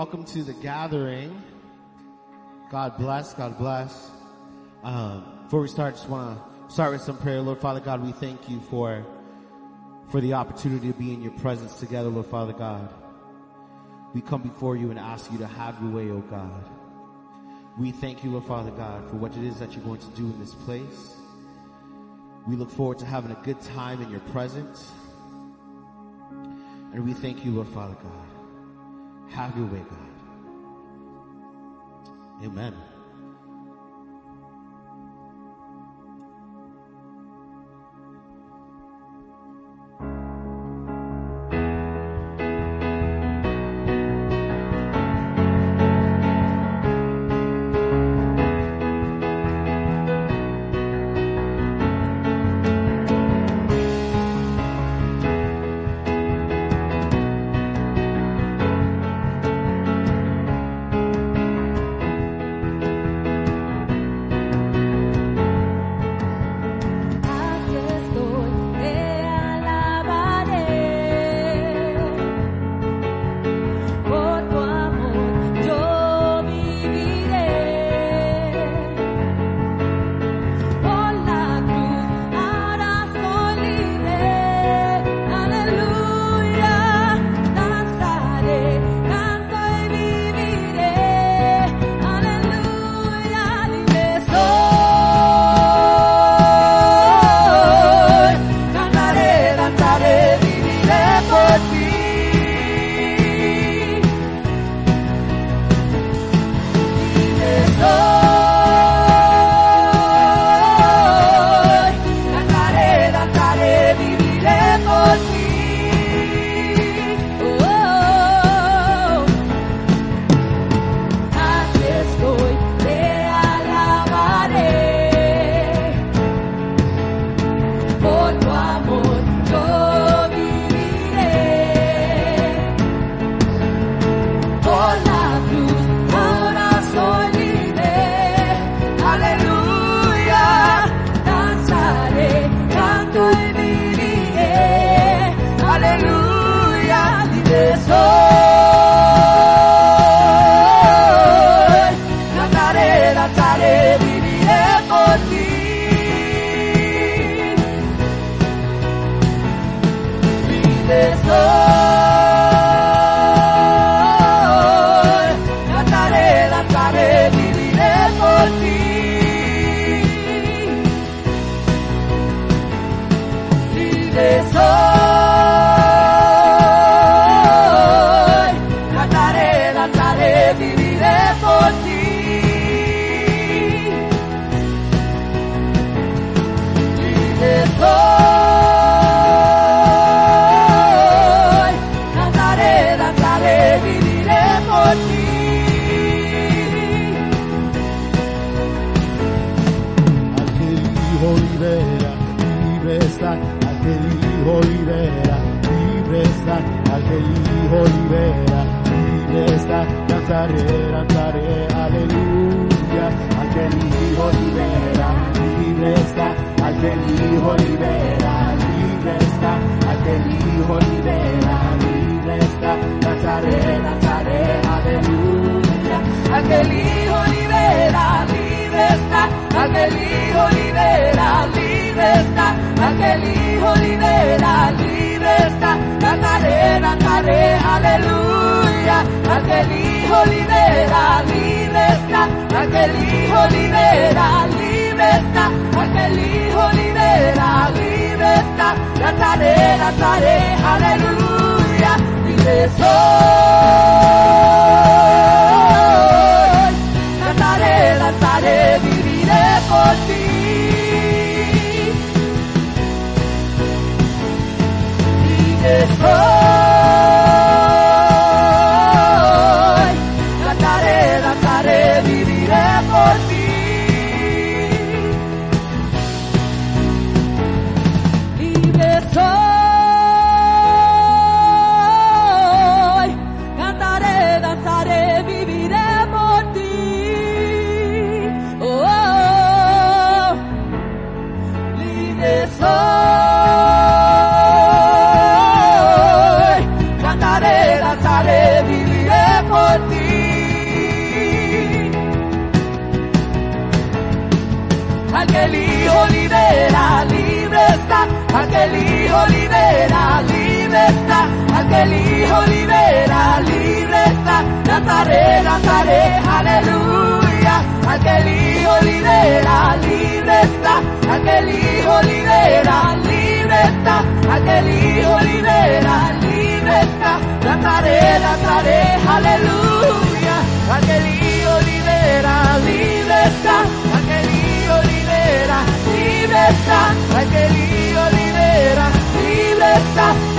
Welcome to the gathering. God bless. God bless. Um, before we start, just want to start with some prayer. Lord Father God, we thank you for for the opportunity to be in your presence together, Lord Father God. We come before you and ask you to have your way, O oh God. We thank you, Lord Father God, for what it is that you're going to do in this place. We look forward to having a good time in your presence. And we thank you, Lord Father God. Have your way, God. Amen.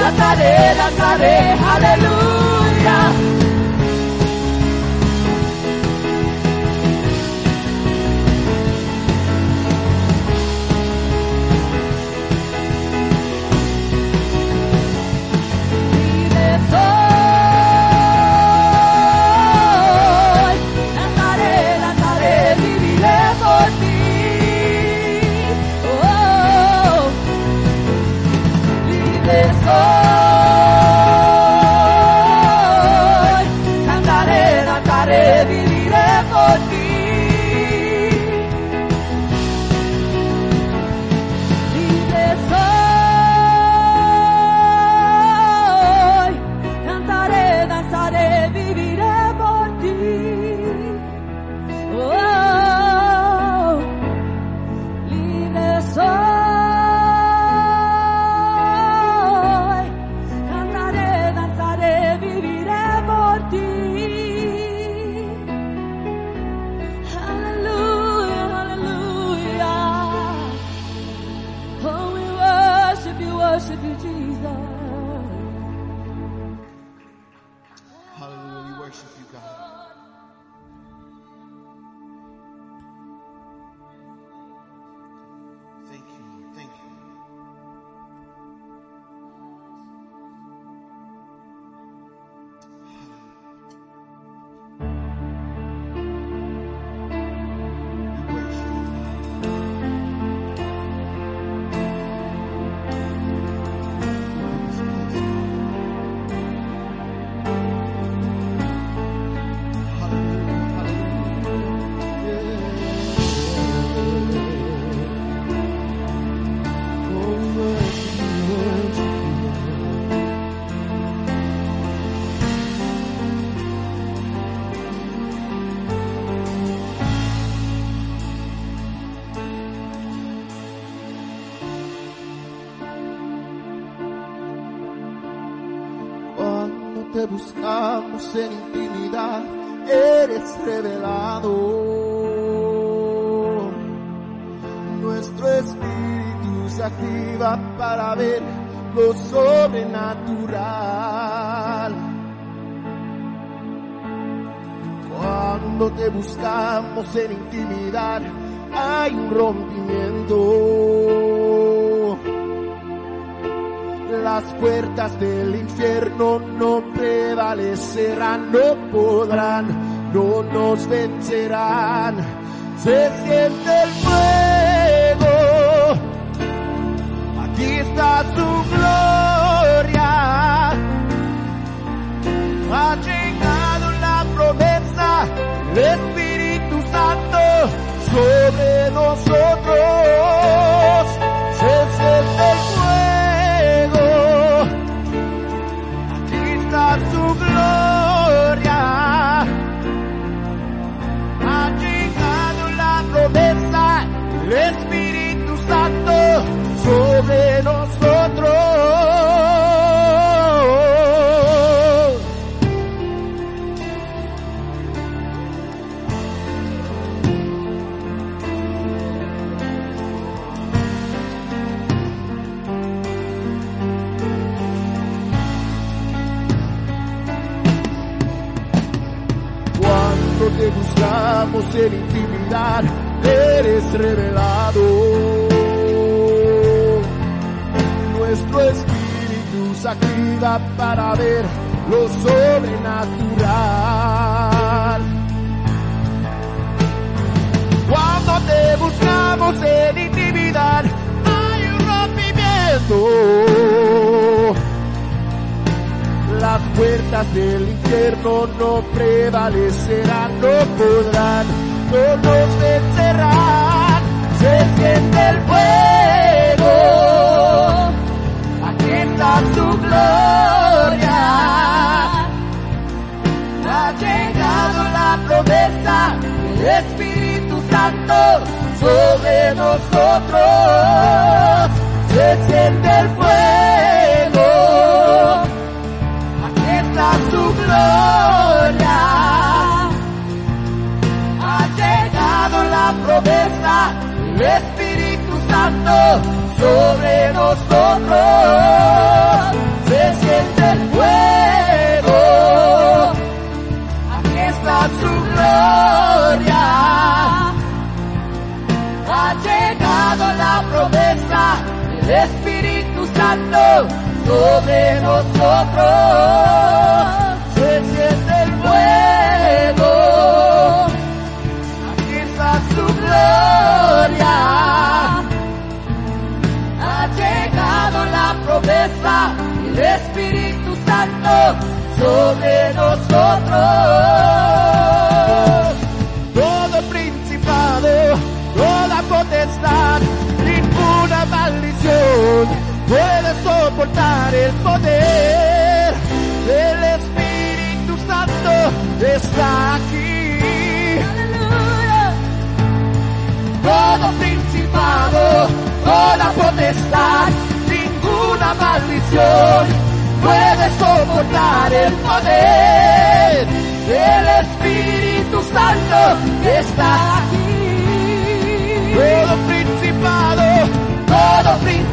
Cantaré, cantaré, aleluya.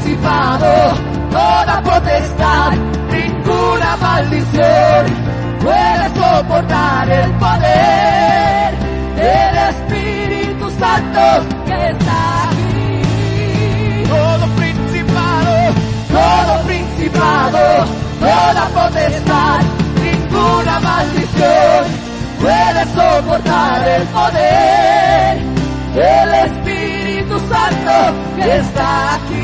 Todo principado, toda potestad, ninguna maldición puede soportar el poder del Espíritu Santo que está aquí. todo principado, todo principado, toda potestad, ninguna maldición puede soportar el poder del Espíritu Santo que está aquí.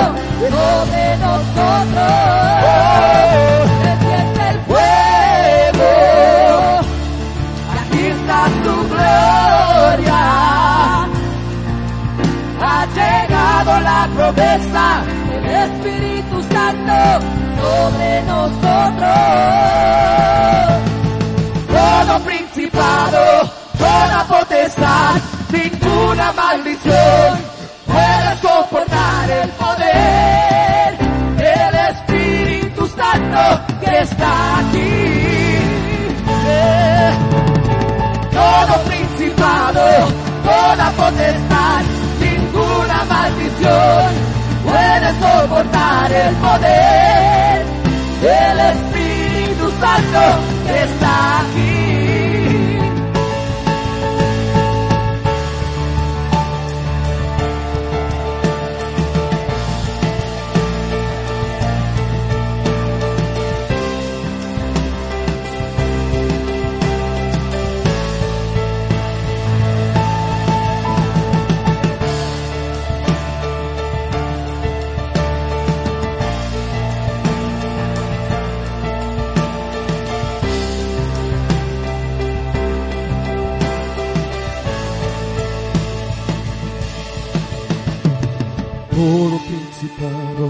Santo sobre nosotros. Se siente el fuego. Aquí está su gloria. Ha llegado la promesa del Espíritu Santo sobre nosotros. todo principado, toda potestad, ninguna maldición potestad, ninguna maldición puede soportar el poder del Espíritu Santo está aquí. Todo principado,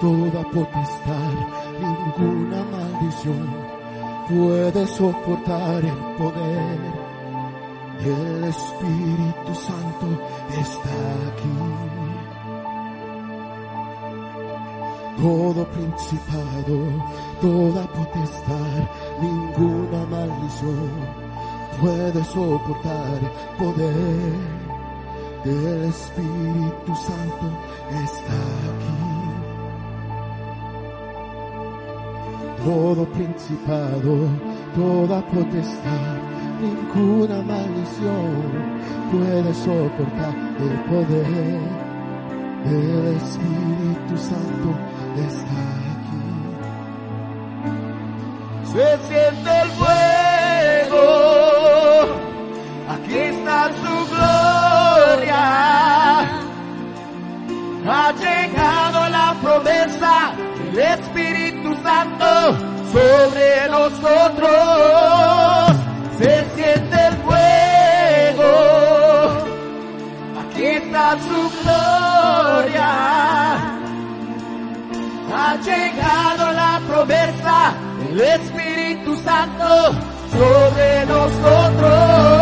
toda potestad, ninguna maldición puede soportar el poder. El Espíritu Santo está aquí. Todo principado, toda potestad, ninguna maldición puede soportar poder del Espíritu Santo está aquí. Todo principado, toda potestad, ninguna maldición puede soportar el poder del Espíritu Santo está aquí. Se siente el sobre nosotros. Se siente el fuego, aquí está su gloria. Ha llegado la promesa del Espíritu Santo sobre nosotros.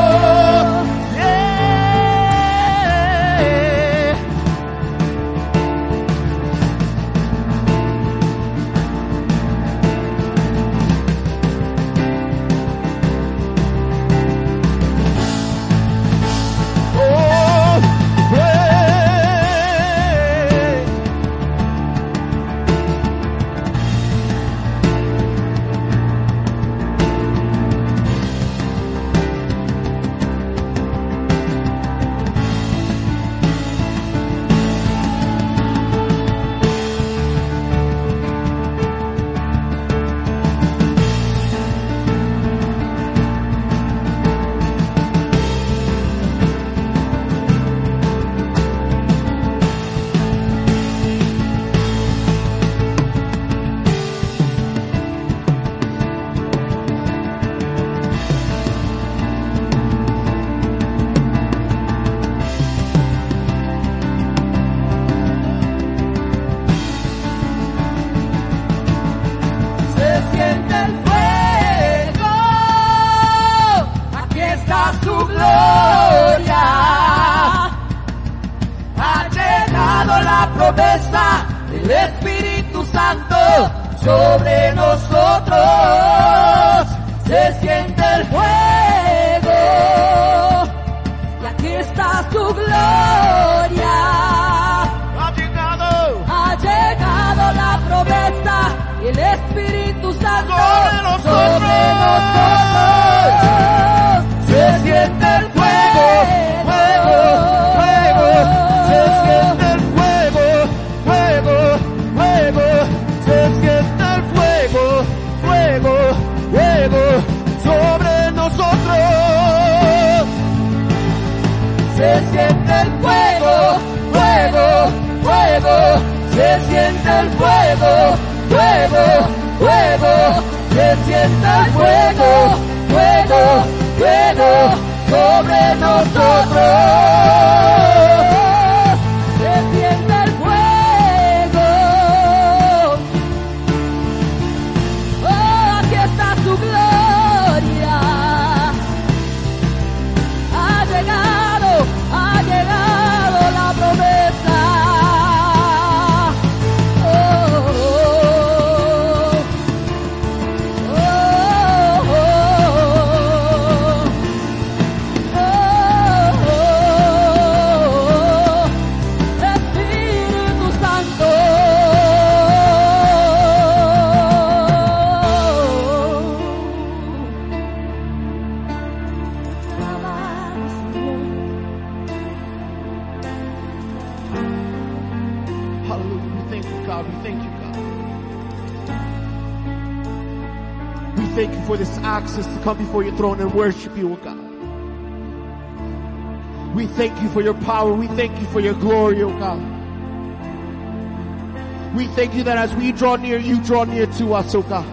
Fuego, fuego. Sobre nosotros. Se siente el fuego, fuego, fuego. Se siente el fuego, fuego, fuego. Se siente el fuego, fuego, fuego. Sobre nosotros. For this access to come before your throne and worship you, oh God. We thank you for your power. We thank you for your glory, oh God. We thank you that as we draw near, you draw near to us, oh God.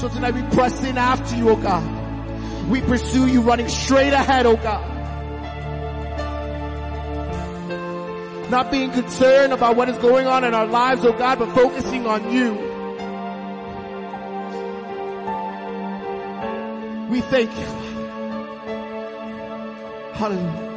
So tonight we press in after you, oh God. We pursue you running straight ahead, oh God. Not being concerned about what is going on in our lives, oh God, but focusing on you. We thank you. Hallelujah.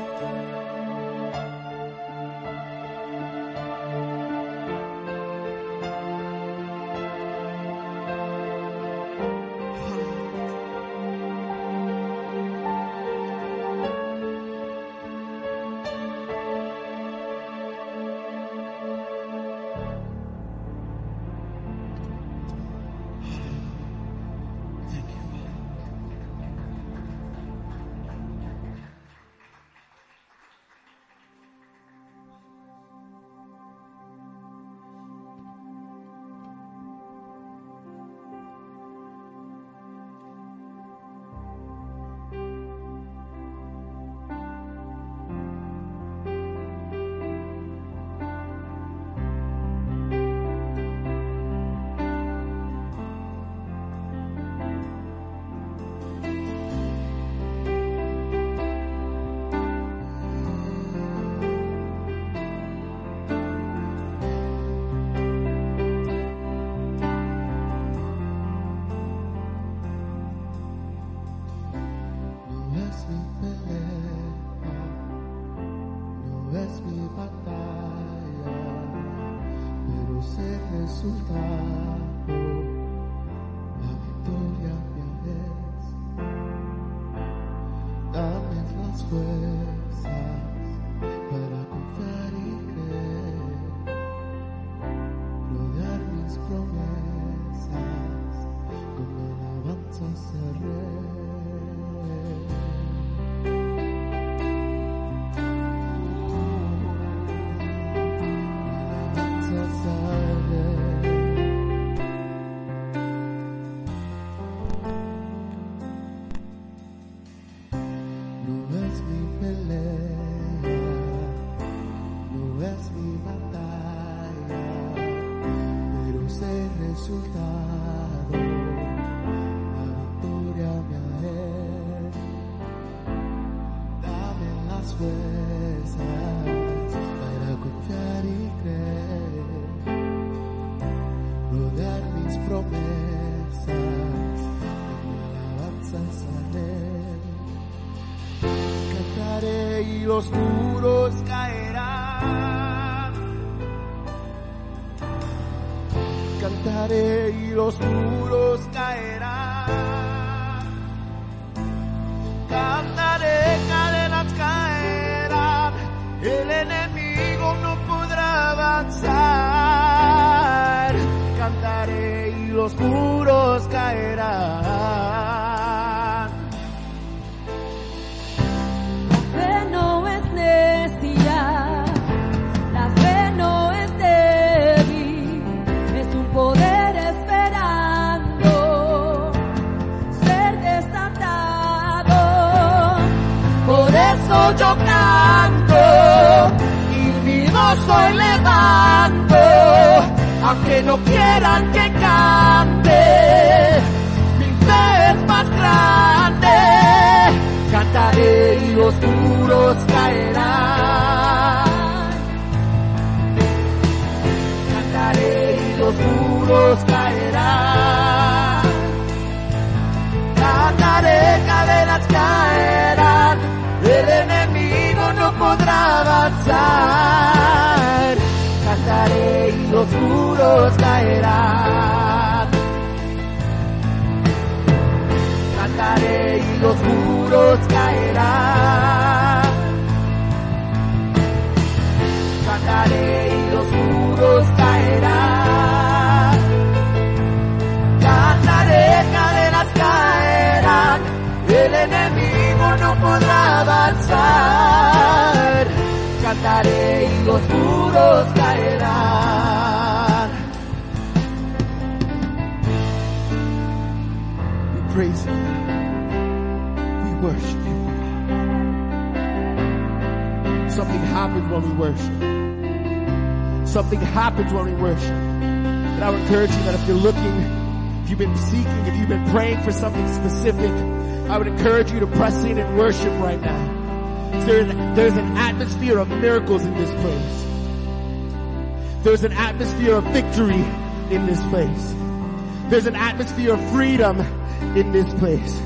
alzar, cantaré y los muros caerán. We praise you, we worship you. Something happens when we worship. Something happens when we worship. And I would encourage you that if you're looking if you've been seeking, if you've been praying for something specific, I would encourage you to press in and worship right now. There's an, there's an atmosphere of miracles in this place. There's an atmosphere of victory in this place. There's an atmosphere of freedom in this place.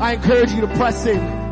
I encourage you to press in.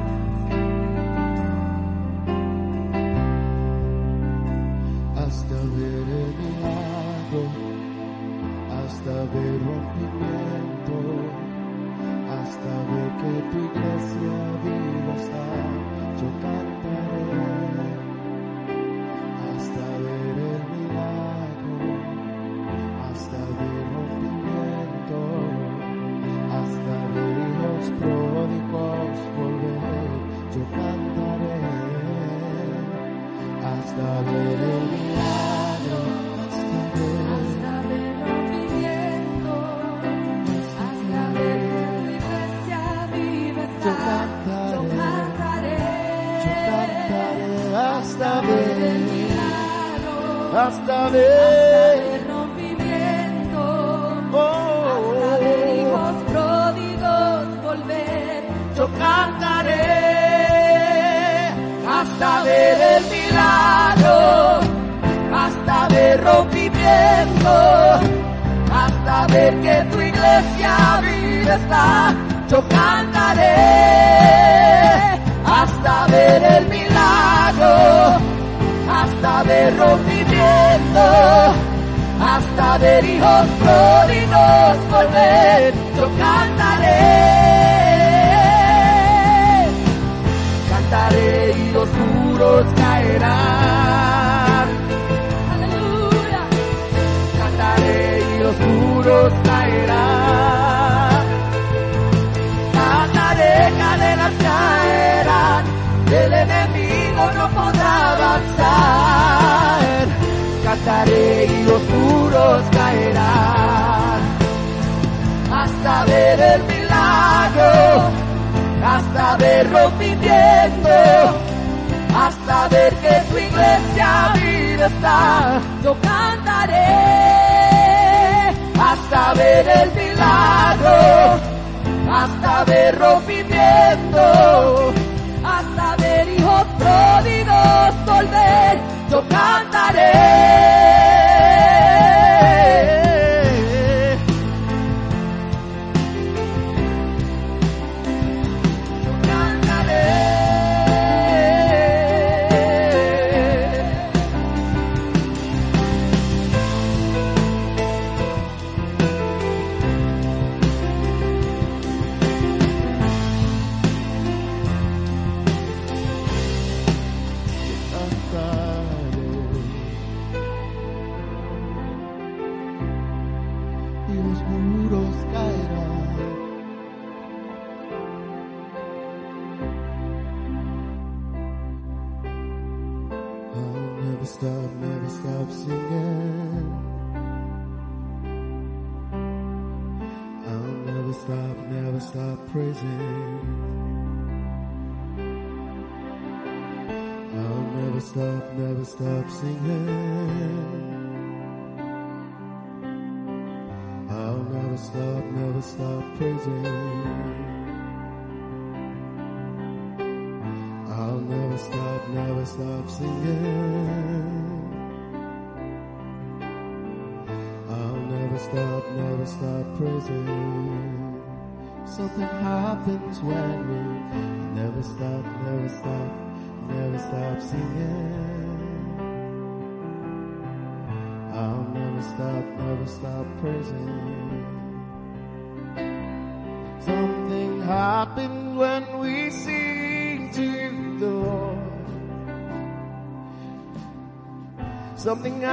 something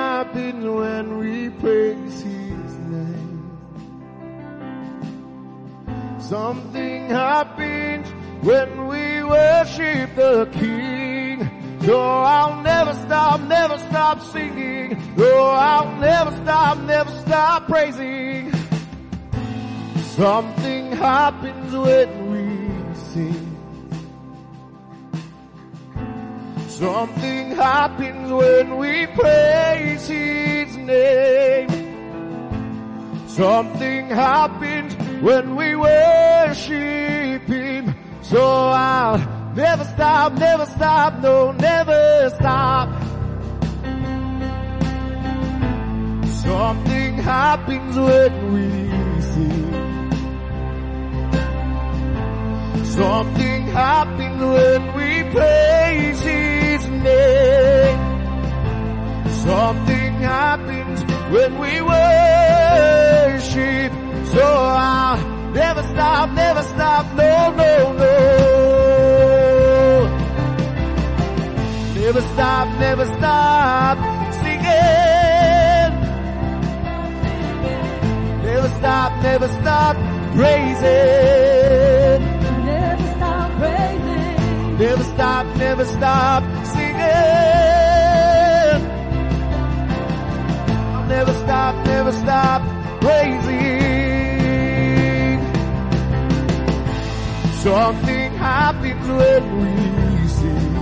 stop praising. Never stop praising. Never stop, never stop singing. I'll never stop, never stop praising. Something happens when we sing.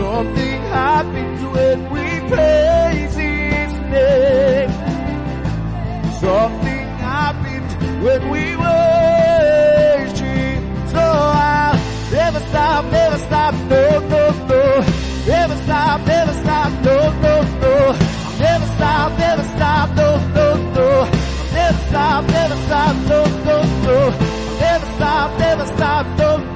Something happens when we praise His name. Something happened when we were street. So I'll never stop, never stop, no, no, no. Never stop, never stop, no, no, no. Never stop, never stop, no, no, no. Never stop, never stop, no, no, no. Never stop, never stop, no, no.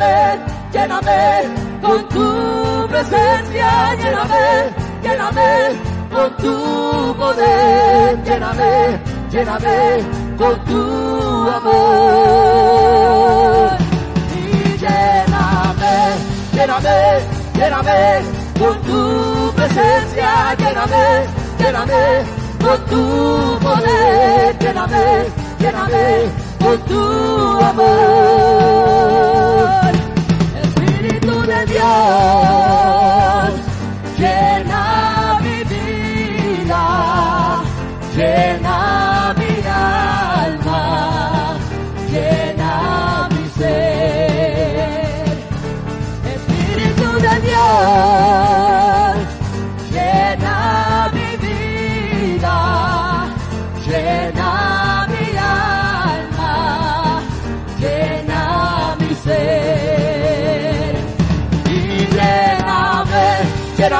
lléname, lléname con tu presencia, lléname, lléname con tu poder, lléname, lléname con tu amor. Y lléname, lléname, lléname con tu presencia, lléname, lléname con tu poder, lléname, lléname con tu amor. Dios.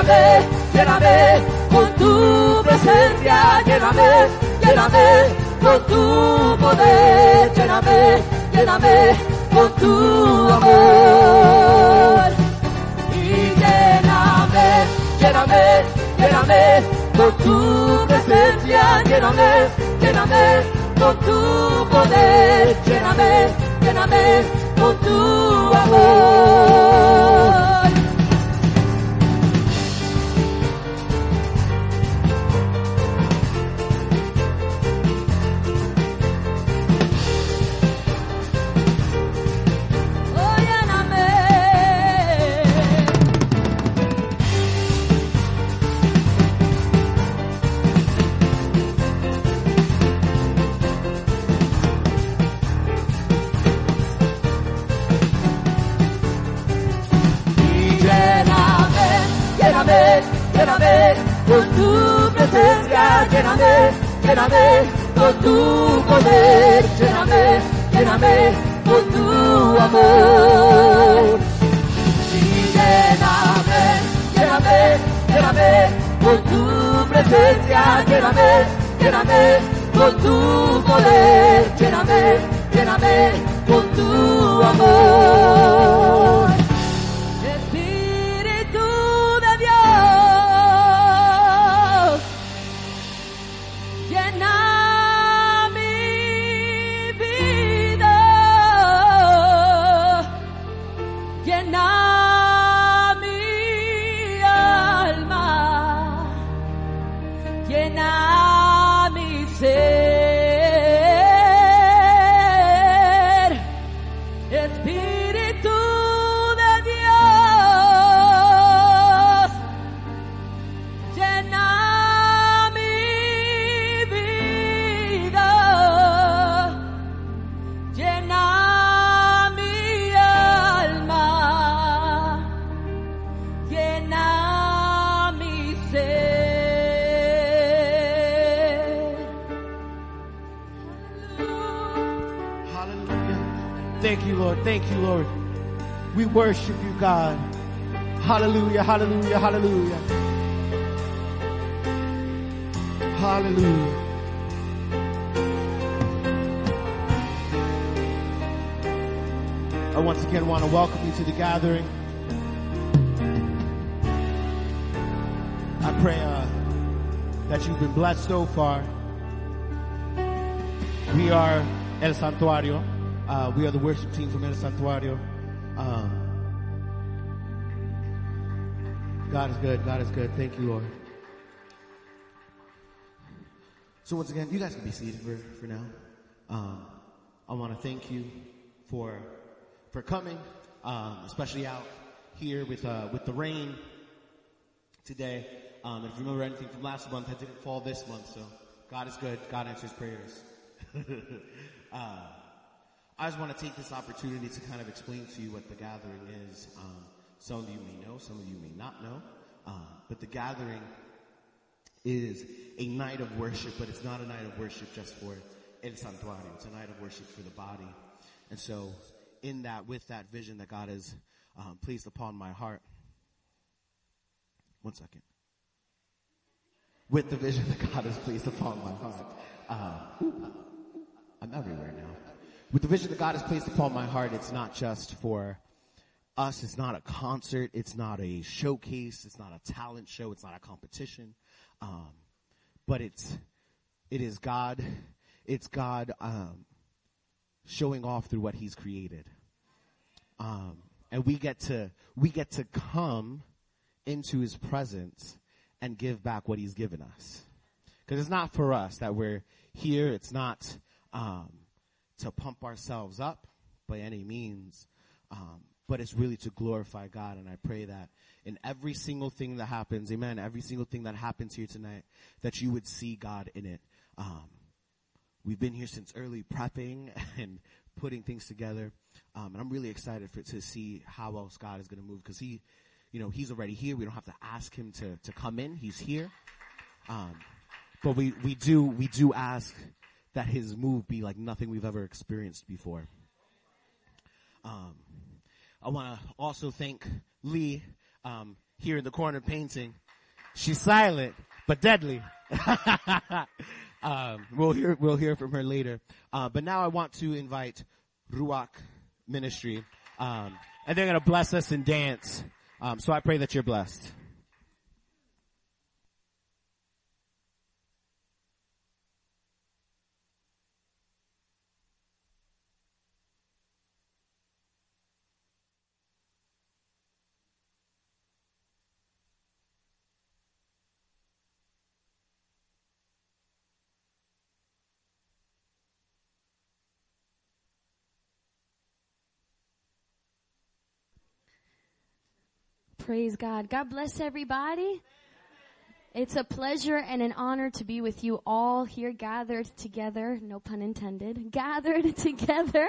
Lléname, lléname con tu presencia, lléname, lléname con tu poder, lléname, lléname con tu amor. Y lléname, lléname, lléname con tu presencia, lléname, lléname con tu poder, lléname, lléname con tu amor. Lléname, lléname con tu poder, lléname, lléname con tu amor. Y lléname, lléname, lléname con tu presencia, lléname, lléname con tu poder, lléname, lléname con tu amor. Worship you, God. Hallelujah, hallelujah, hallelujah. Hallelujah. I once again want to welcome you to the gathering. I pray uh, that you've been blessed so far. We are El Santuario. Uh, we are the worship team from El Santuario. God is good. God is good. Thank you, Lord. So once again, you guys can be seated for, for now. Um, I want to thank you for for coming, um, especially out here with uh, with the rain today. Um, if you remember anything from last month, it didn't fall this month, so God is good. God answers prayers. uh, I just want to take this opportunity to kind of explain to you what the gathering is. Um, some of you may know, some of you may not know, um, but the gathering is a night of worship, but it's not a night of worship just for El Santuario. It's a night of worship for the body. And so, in that, with that vision that God has um, placed upon my heart, one second. With the vision that God has placed upon my heart, uh, I'm everywhere now. With the vision that God has placed upon my heart, it's not just for us. It's not a concert. It's not a showcase. It's not a talent show. It's not a competition. Um, but it's, it is God, it's God, um, showing off through what he's created. Um, and we get to, we get to come into his presence and give back what he's given us. Cause it's not for us that we're here. It's not, um, to pump ourselves up by any means. Um, but it's really to glorify God. And I pray that in every single thing that happens, amen, every single thing that happens here tonight, that you would see God in it. Um, we've been here since early prepping and putting things together. Um, and I'm really excited for, to see how else God is going to move because he, you know, he's already here. We don't have to ask him to, to come in. He's here. Um, but we, we do, we do ask that his move be like nothing we've ever experienced before. Um, I want to also thank Lee. Um, here in the corner painting. She's silent, but deadly. um, we'll hear, we'll hear from her later. Uh, but now I want to invite Ruach Ministry, um, and they're gonna bless us and dance. Um, so I pray that you're blessed. Praise God. God bless everybody. It's a pleasure and an honor to be with you all here gathered together, no pun intended, gathered together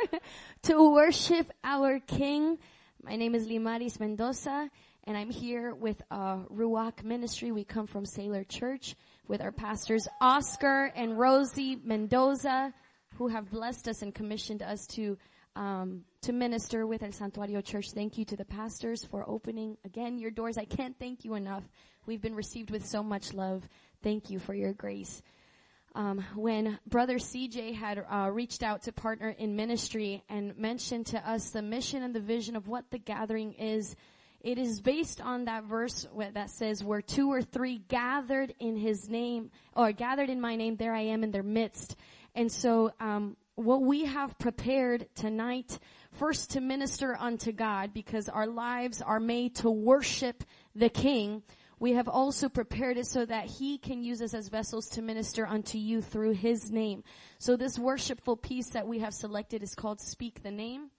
to worship our King. My name is Limaris Mendoza and I'm here with uh, Ruach Ministry. We come from Salem Church with our pastors Oscar and Rosie Mendoza who have blessed us and commissioned us to um, to minister with El Santuario Church. Thank you to the pastors for opening again your doors. I can't thank you enough. We've been received with so much love. Thank you for your grace. Um, when Brother CJ had uh, reached out to partner in ministry and mentioned to us the mission and the vision of what the gathering is, it is based on that verse that says, "Where two or three gathered in His name, or gathered in My name, there I am in their midst." And so, um, what we have prepared tonight, first to minister unto God because our lives are made to worship the King. We have also prepared it so that He can use us as vessels to minister unto you through His name. So this worshipful piece that we have selected is called Speak the Name.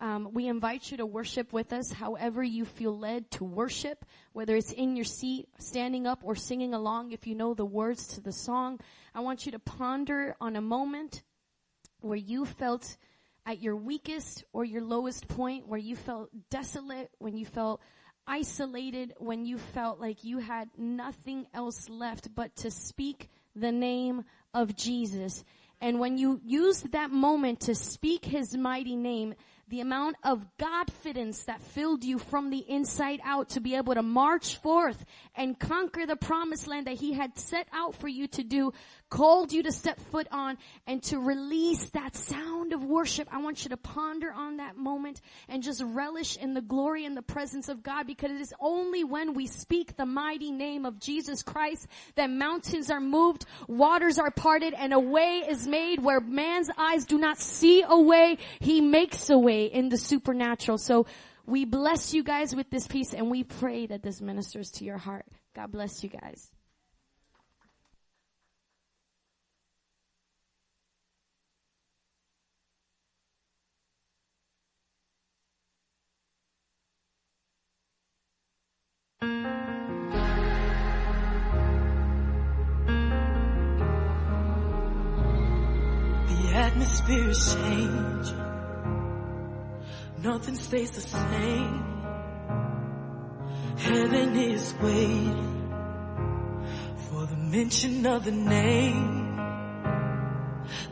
Um, we invite you to worship with us however you feel led to worship, whether it's in your seat, standing up, or singing along if you know the words to the song. I want you to ponder on a moment where you felt at your weakest or your lowest point, where you felt desolate, when you felt isolated, when you felt like you had nothing else left but to speak the name of Jesus. And when you used that moment to speak his mighty name, the amount of Godfidence that filled you from the inside out to be able to march forth and conquer the promised land that he had set out for you to do, called you to step foot on and to release that sound of worship. I want you to ponder on that moment and just relish in the glory and the presence of God because it is only when we speak the mighty name of Jesus Christ that mountains are moved, waters are parted, and a way is made where man's eyes do not see a way. He makes a way in the supernatural. So we bless you guys with this piece and we pray that this ministers to your heart. God bless you guys. The atmosphere is changing. Nothing stays the same. Heaven is waiting for the mention of the name.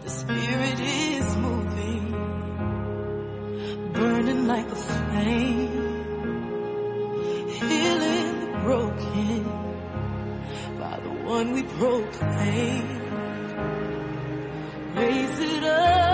The spirit is moving, burning like a flame, broken by the one we proclaim. Raise it up,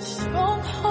Strongholds are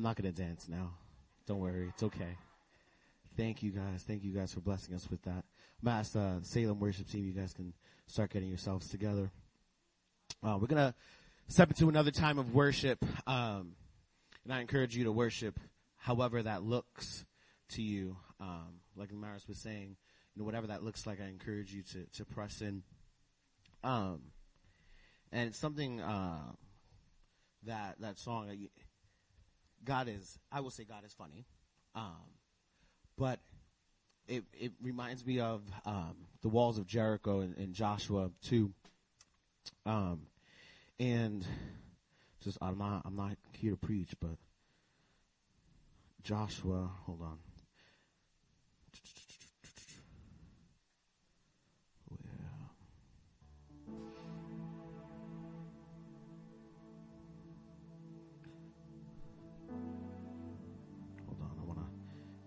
I'm not going to dance now. Don't worry. It's okay. Thank you guys. Thank you guys for blessing us with that. I'm going to ask the Salem worship team, you guys can start getting yourselves together. Uh, we're going to step into another time of worship. Um, and I encourage you to worship however that looks to you. Um, like Maris was saying, you know, whatever that looks like, I encourage you to, to press in. Um, and it's something, uh, that, that song, uh, God is, I will say God is funny. Um, but it, it reminds me of, um, the walls of Jericho in, in Joshua too. Um, and just, I'm not, I'm not here to preach, but Joshua, hold on.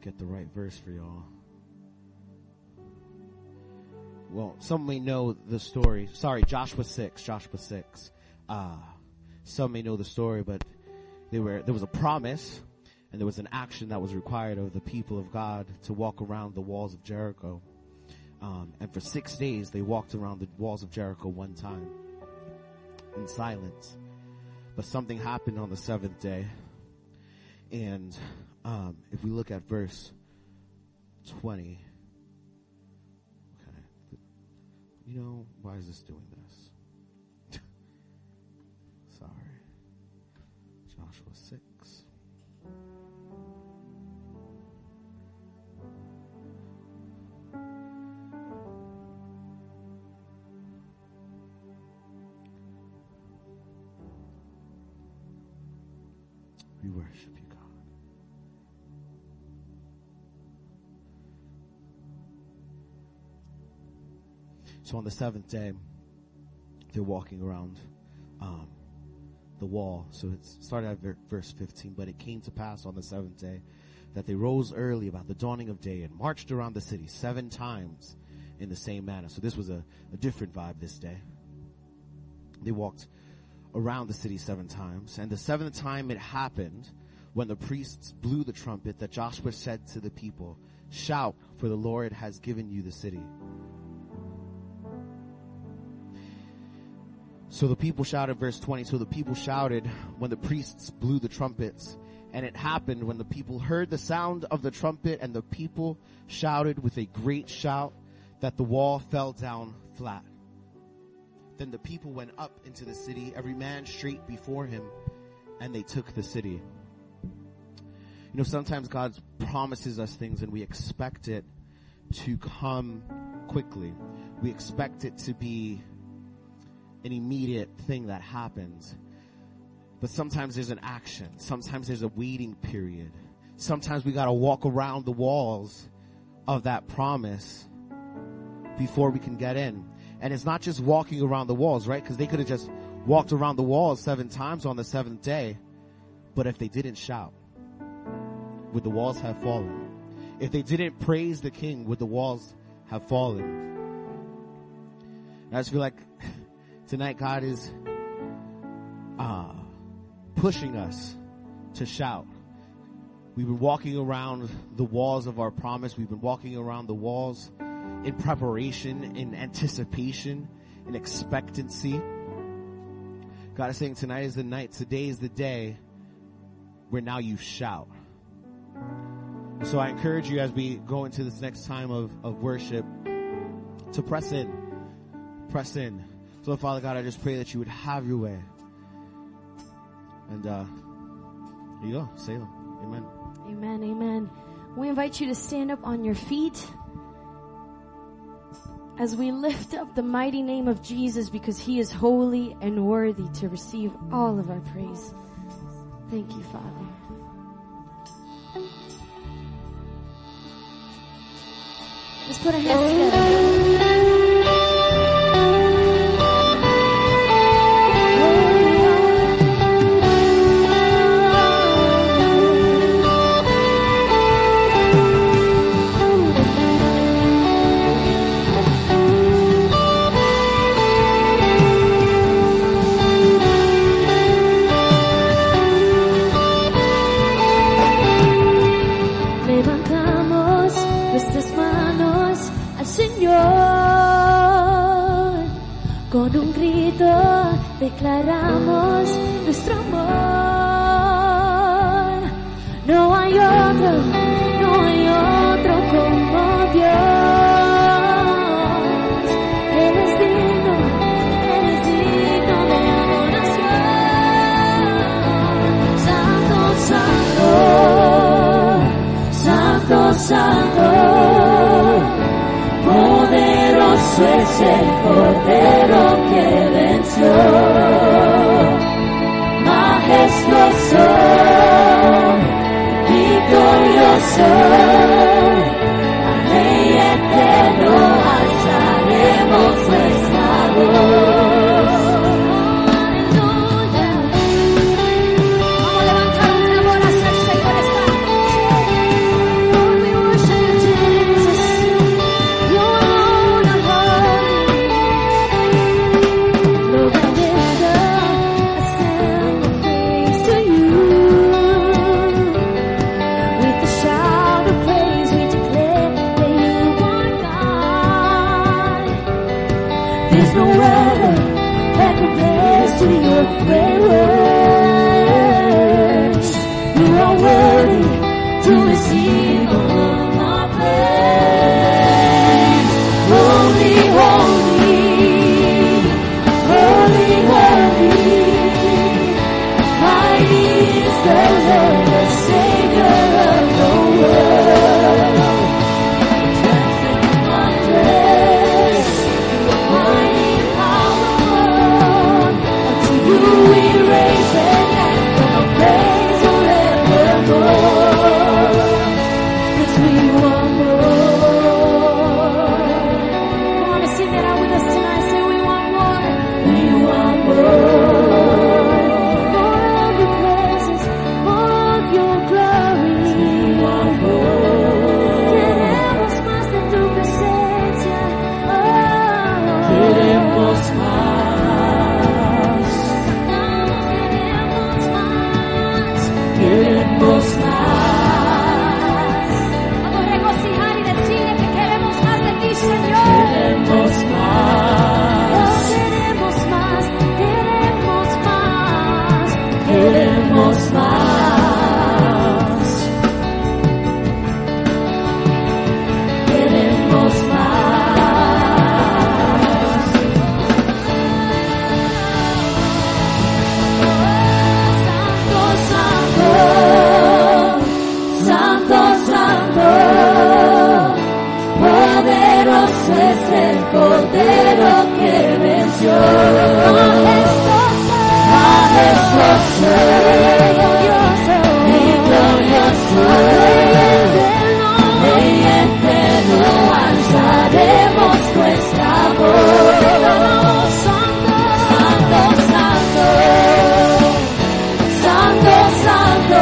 Get the right verse for y'all. Well, some may know the story. Sorry, Joshua 6, Joshua 6. Uh, some may know the story, but they were, there was a promise and there was an action that was required of the people of God to walk around the walls of Jericho. Um, and for six days, they walked around the walls of Jericho one time in silence. But something happened on the seventh day. And um, if we look at verse 20, okay, you know, why is this doing So on the seventh day, they're walking around um, the wall. So it started at ver- verse 15. But it came to pass on the seventh day that they rose early about the dawning of day and marched around the city seven times in the same manner. So this was a, a different vibe this day. They walked around the city seven times. And the seventh time it happened when the priests blew the trumpet that Joshua said to the people, Shout, for the Lord has given you the city. So the people shouted, verse 20, so the people shouted when the priests blew the trumpets. And it happened when the people heard the sound of the trumpet and the people shouted with a great shout that the wall fell down flat. Then the people went up into the city, every man straight before him, and they took the city. You know, sometimes God promises us things and we expect it to come quickly. We expect it to be an immediate thing that happens. But sometimes there's an action. Sometimes there's a waiting period. Sometimes we gotta walk around the walls of that promise before we can get in. And it's not just walking around the walls, right? Cause they could have just walked around the walls seven times on the seventh day. But if they didn't shout, would the walls have fallen? If they didn't praise the king, would the walls have fallen? I just feel like tonight God is, uh, pushing us to shout. We've been walking around the walls of our promise. We've been walking around the walls in preparation, in anticipation, in expectancy. God is saying tonight is the night, today is the day where now you shout. So I encourage you as we go into this next time of, of worship to press in. Press in. So Father God, I just pray that you would have your way. And uh here you go, Salem. Amen. Amen, amen. We invite you to stand up on your feet as we lift up the mighty name of Jesus because he is holy and worthy to receive all of our praise. Thank you, Father. Let's put our hands together. Declaramos nuestro amor. No hay otro, no hay otro como Dios. Él es digno, Él es digno de adoración. Santo, santo. Santo, Santo, poderoso es el Cordero que majestuoso, victorioso, al Rey eterno alzaremos nuestra voz. Santo,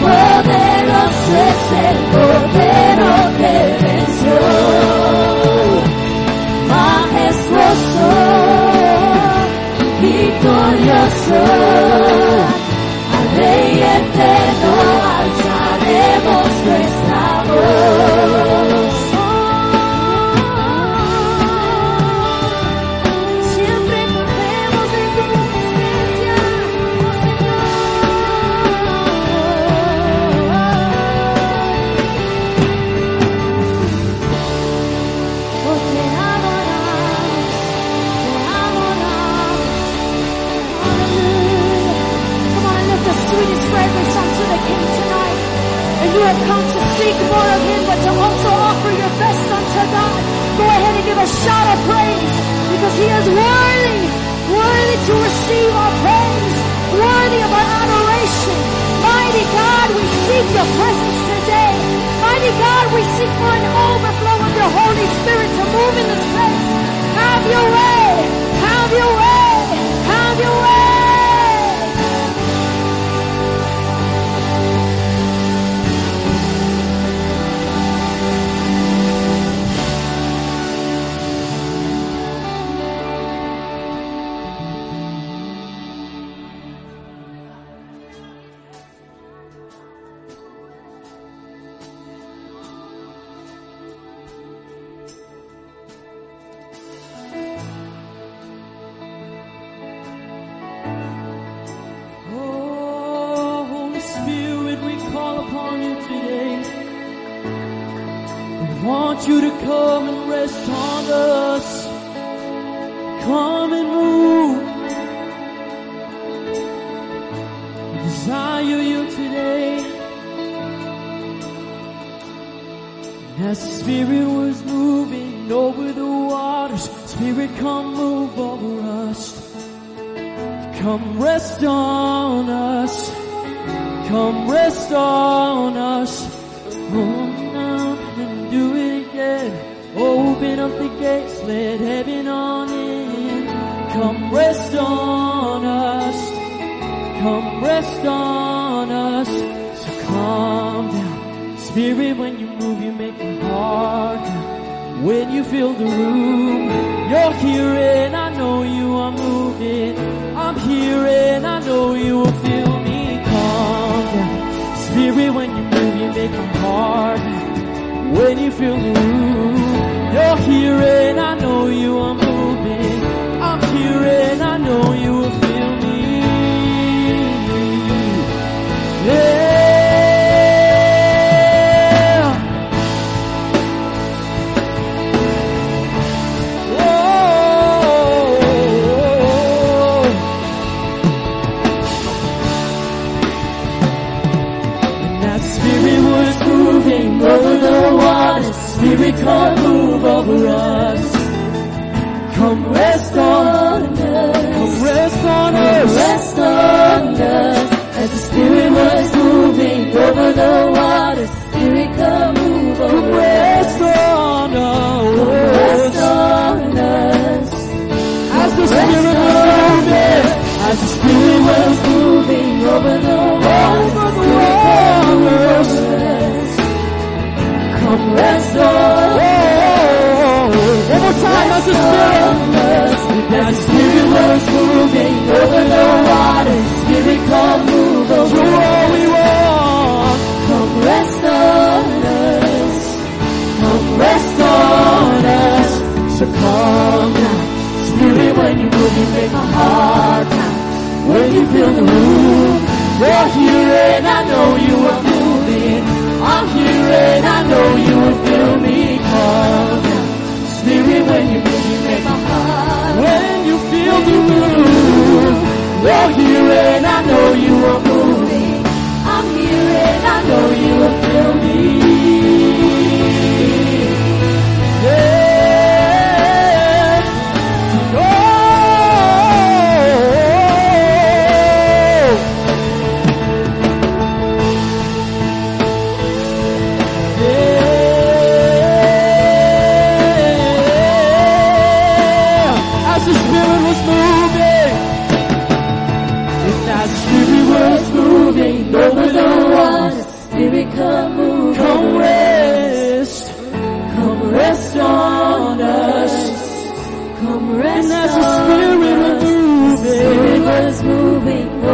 poderoso es el seek more of Him, but to also offer your best unto God. Go ahead and give a shout of praise, because He is worthy, worthy to receive our praise, worthy of our adoration. Mighty God, we seek your presence today. Mighty God, we seek for an overflow of your Holy Spirit to move in this place. Have your way, have your way, have your way. Want you to come and rest on us. Come and move. Desire you today. And as the Spirit was moving over the waters, Spirit, come move over us. Come rest on us. Come rest on us. Come up the gates, let heaven on in. Come rest on us. Come rest on us. So calm down. Spirit, when you move, you make my heart. When you fill the room, you're here and I know you are moving. I'm here and I know you will feel me calm down. Spirit, when you move, you make my heart. When you fill the room, I know you are moving. I'm and I know you will feel me. Yeah. Oh. That spirit was moving over the. Spirit, move over us. Come rest on us. Come rest on us. Come Rest on us. As the spirit was moving over the waters. Spirit, come move over us. Rest on us. Come Rest on us. As the spirit was moving. As the spirit was moving over the waters. Over the waters. Come rest on us. One more time as the spirit. As the spirit was moving over the waters. Spirit come move over all we want. Come rest on us. Come rest on us. So come now. Spirit, when you move, you make my heart pound. When you fill the room, you're here and I know you are moving. I'm here and I know you will feel me when you move, make my heart. When you feel the room, you're here and I know you are moving. I'm here and I know you will feel me.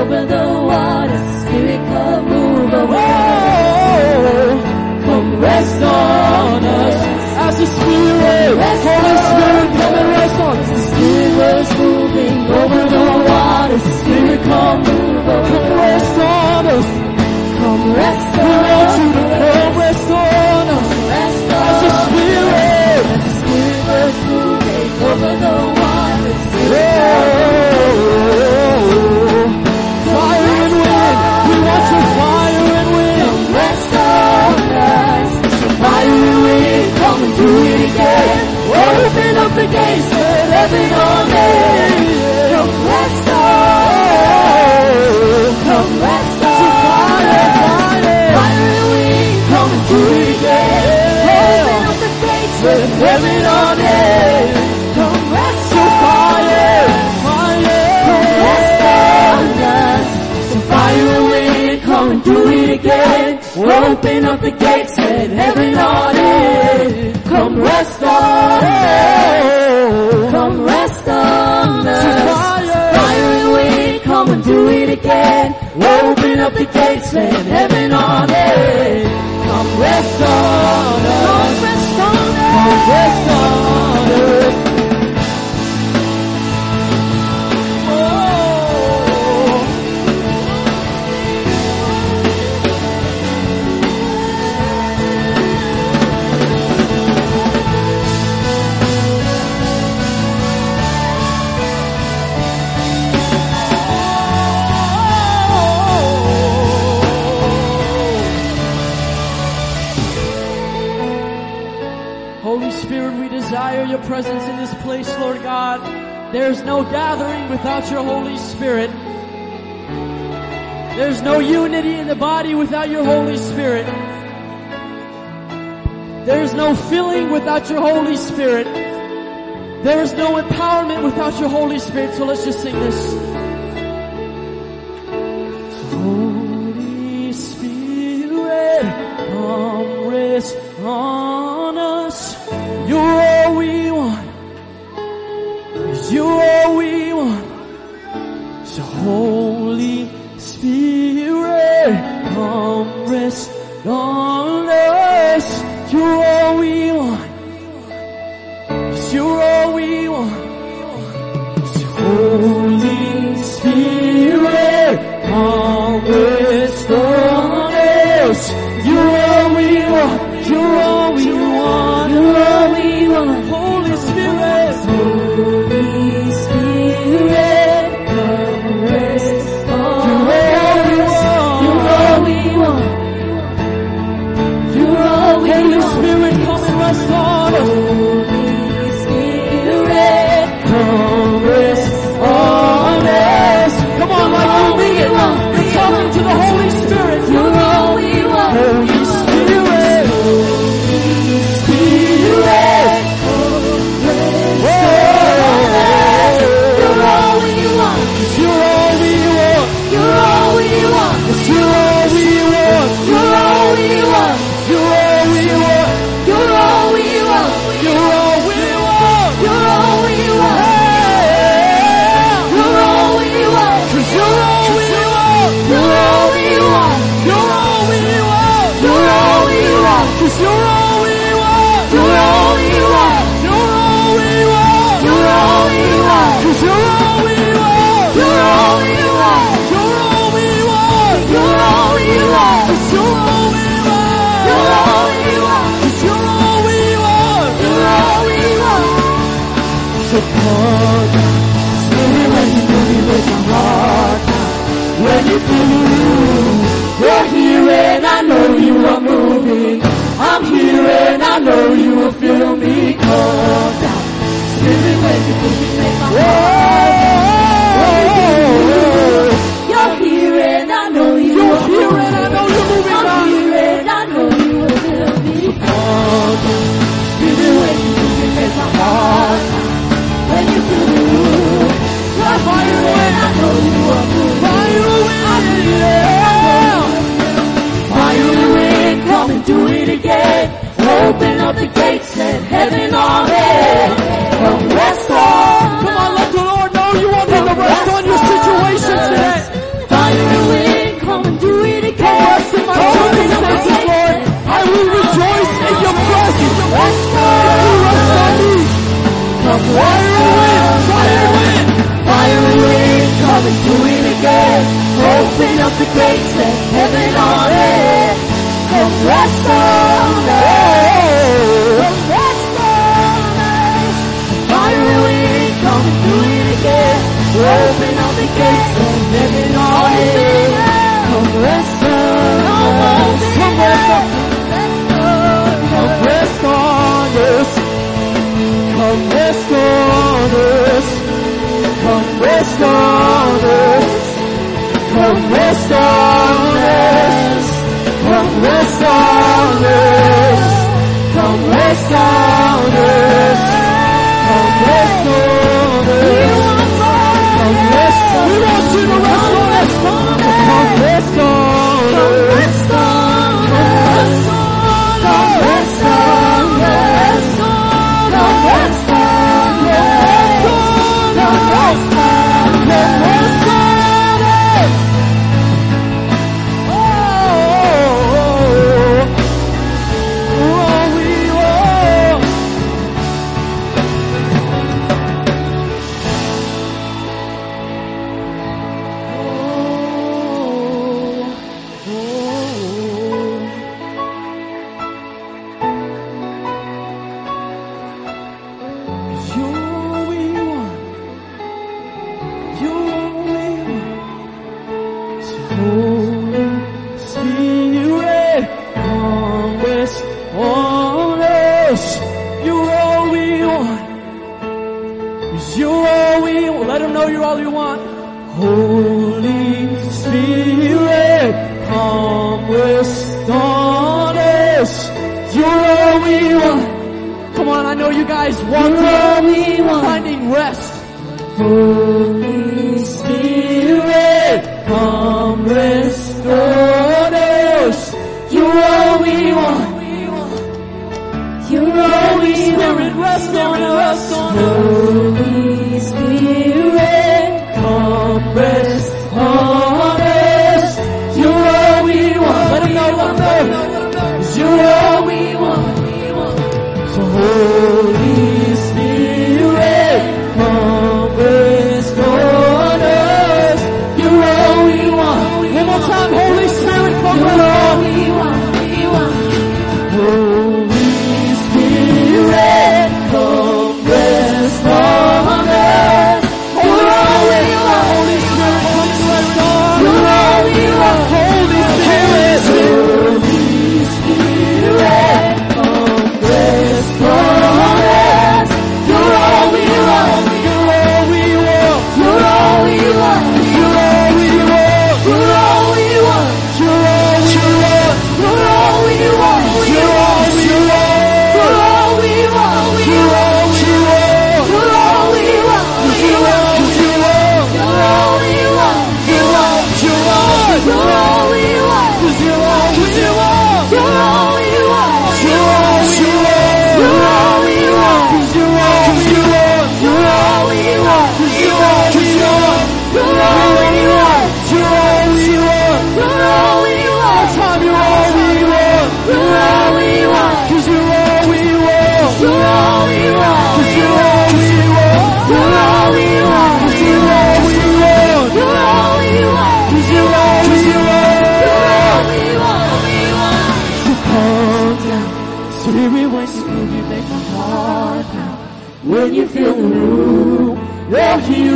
Over the water. Spirit, come move over us. Come rest on us. As the Spirit, Holy Spirit, come and rest on us. The Spirit was moving over the water. Spirit, come move over Come rest on us. Come rest on us. We want you to come rest on us. Rest on As the Spirit, as the Spirit was moving over the water. Fire heaven on. Come rest it again. Open up the gates. Heaven on. Come rest. Come rest on us. Fire wind, come and do it again. Open up the gates, let heaven on earth. Come rest on us. Open up There's no gathering without your Holy Spirit. There's no unity in the body without your Holy Spirit. There's no filling without your Holy Spirit. There is no empowerment without your Holy Spirit. So let's just sing this.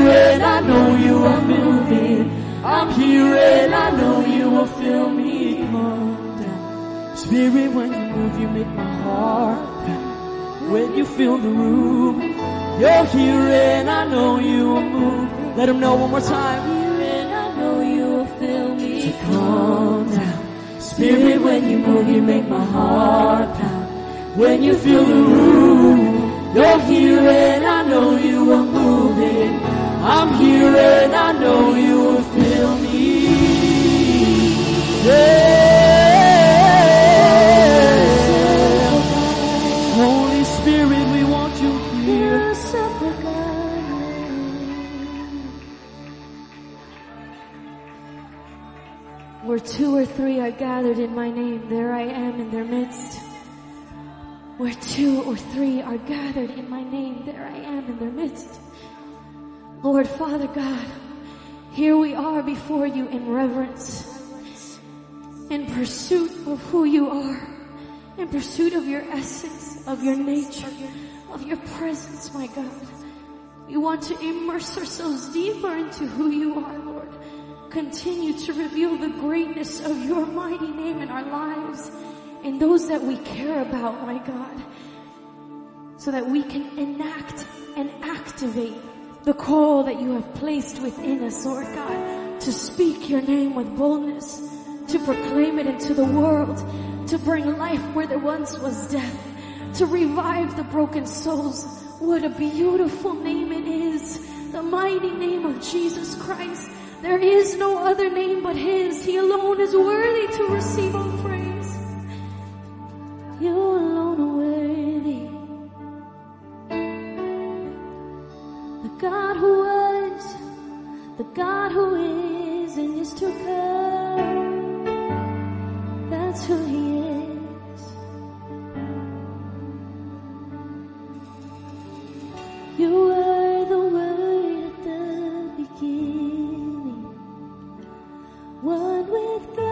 here and I know you are moving. I'm here and I know you will fill me. Come down. Spirit, when you move, you make my heart pound. When you fill the room, you're here and I know you will move. Let them know one more time. Here and I know you will fill me. To calm down. Spirit, when you move, you make my heart pound. When you fill the room, you're here and I know you are moving. I'm here and I know you will feel me. Yeah. Holy Spirit, we want you here. Where two or three are gathered in my name, there I am in their midst. Where two or three are gathered in my name, there I am in their midst. Lord Father God, here we are before you in reverence, in pursuit of who you are, in pursuit of your essence, of your nature, of your presence, my God. We want to immerse ourselves deeper into who you are, Lord. Continue to reveal the greatness of your mighty name in our lives and those that we care about, my God, so that we can enact and activate the call that you have placed within us, Lord God, to speak your name with boldness, to proclaim it into the world, to bring life where there once was death, to revive the broken souls. What a beautiful name it is. The mighty name of Jesus Christ. There is no other name but His. He alone is worthy to receive all praise. You alone are worthy. God who was, the God who is and is to come. That's who He is. You were the Word at the beginning, one with God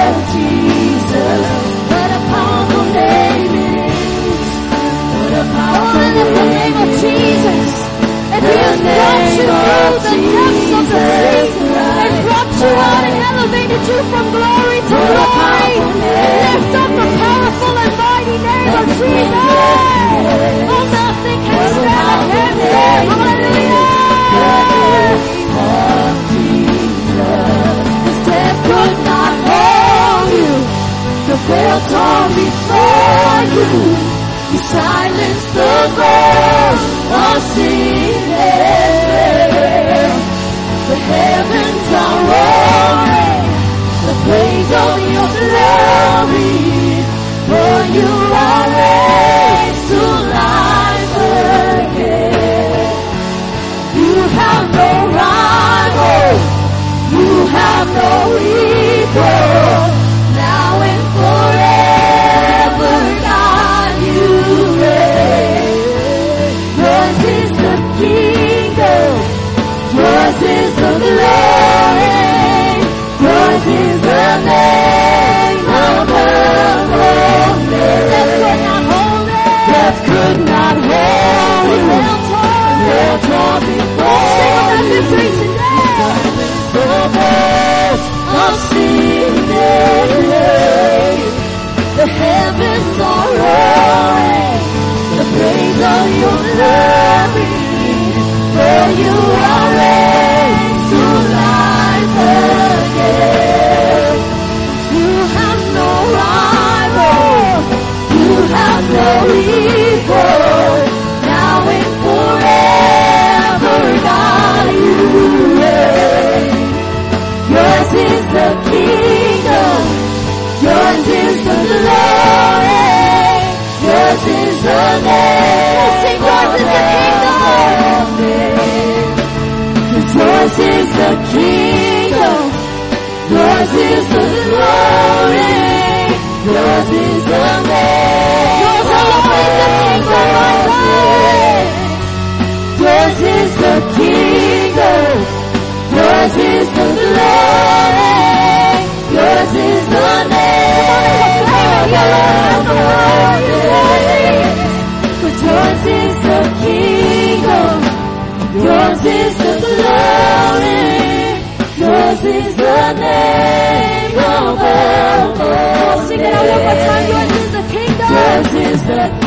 Oh, lift the name of Jesus. If He has brought the depths of the sea and brought you out and elevated you from glory to glory, lift up the powerful and mighty name of Jesus. Oh, nothing can stand against. Hallelujah. His death could not you. The veil torn before you. You silenced the voice of sin and. The heavens are roaring. The praise of your glory. For you are to life again. You have no rival. You have no equal. You you are raised Yours is the kingdom. Yours is the glory. Yours is the name. Yours alone is the kingdom, my God. Yours is the kingdom. Yours is the glory. Yours is the name. Yours is the is the name above all Sing it out one more time. Yours is the kingdom. Yours is the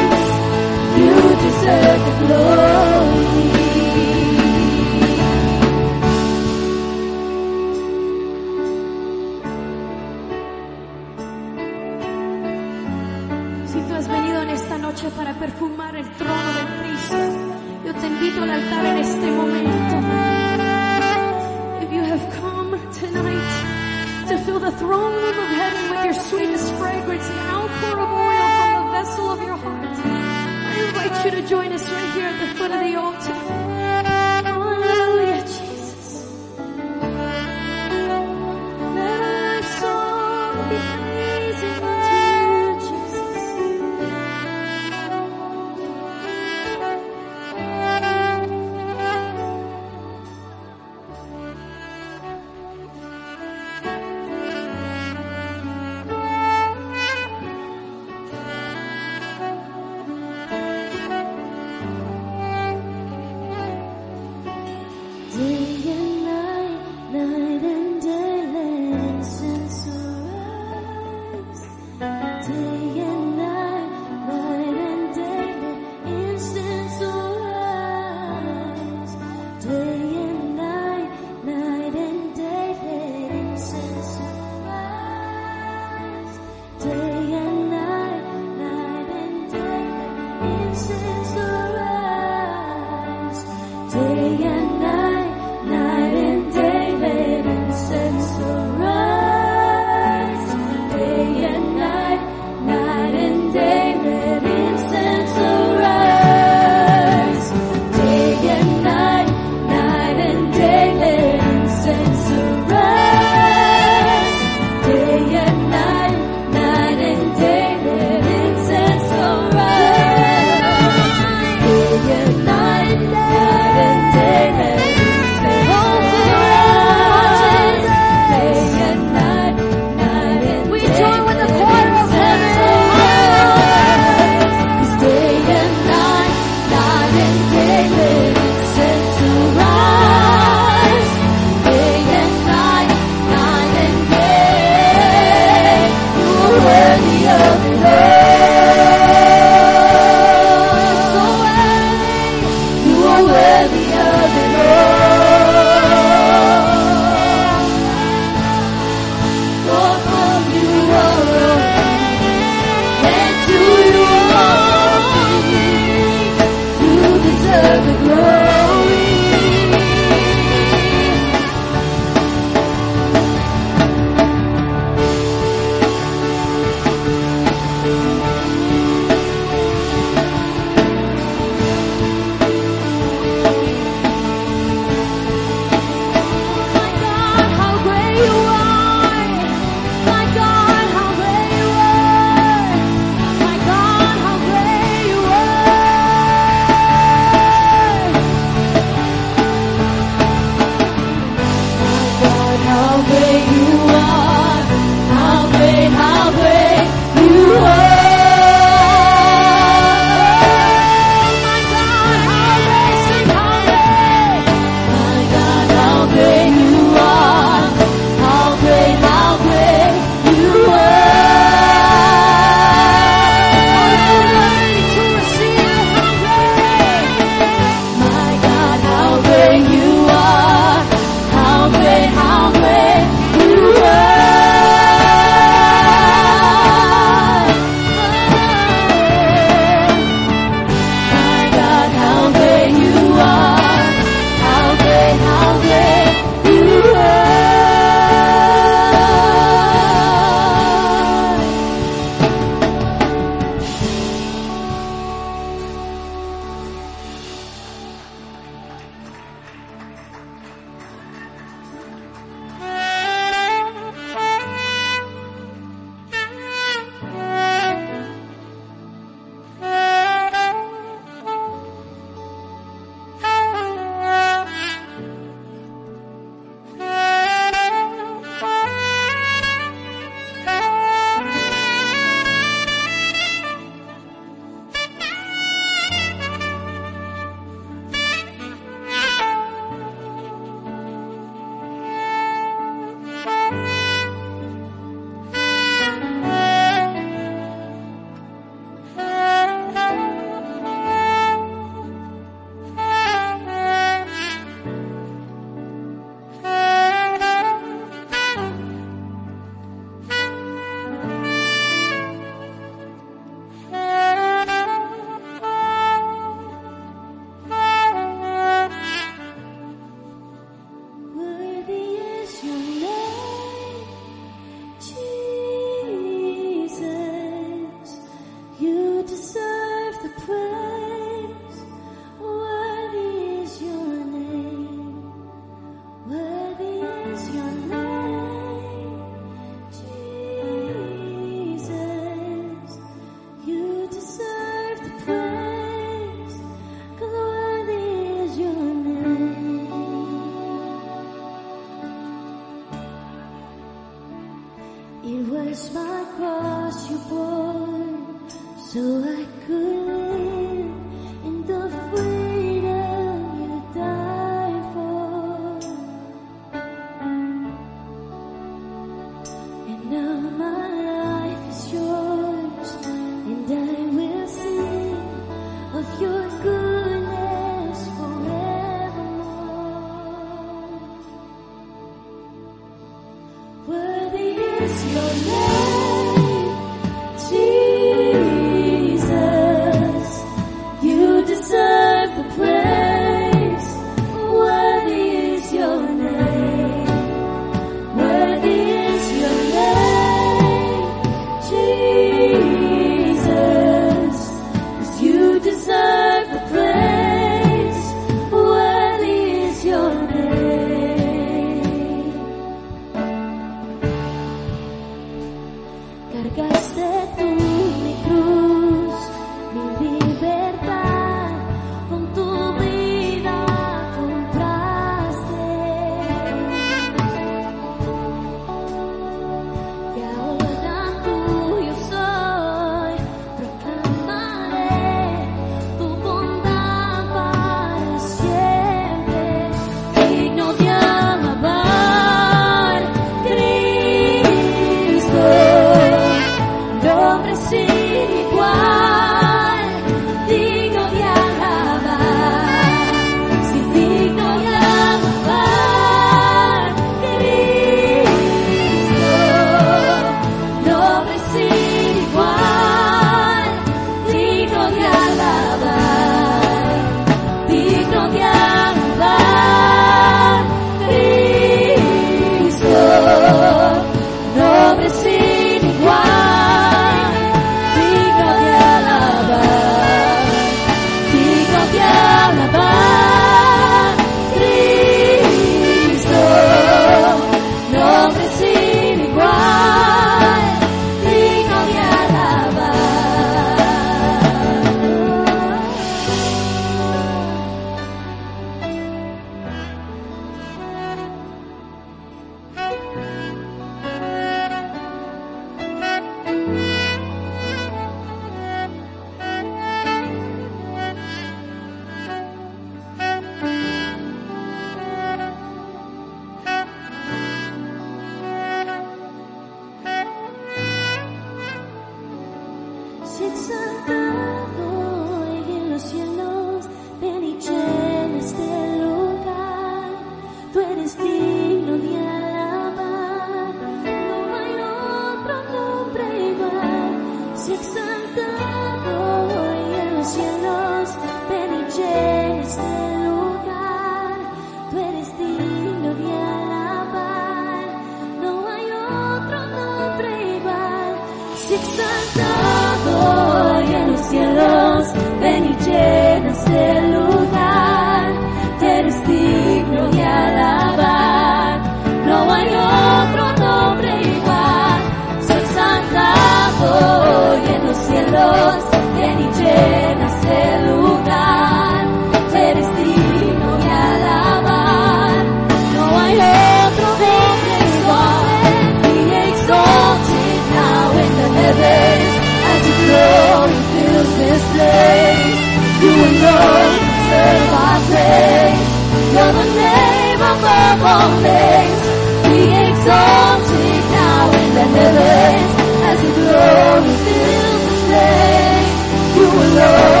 glory fills this place. You alone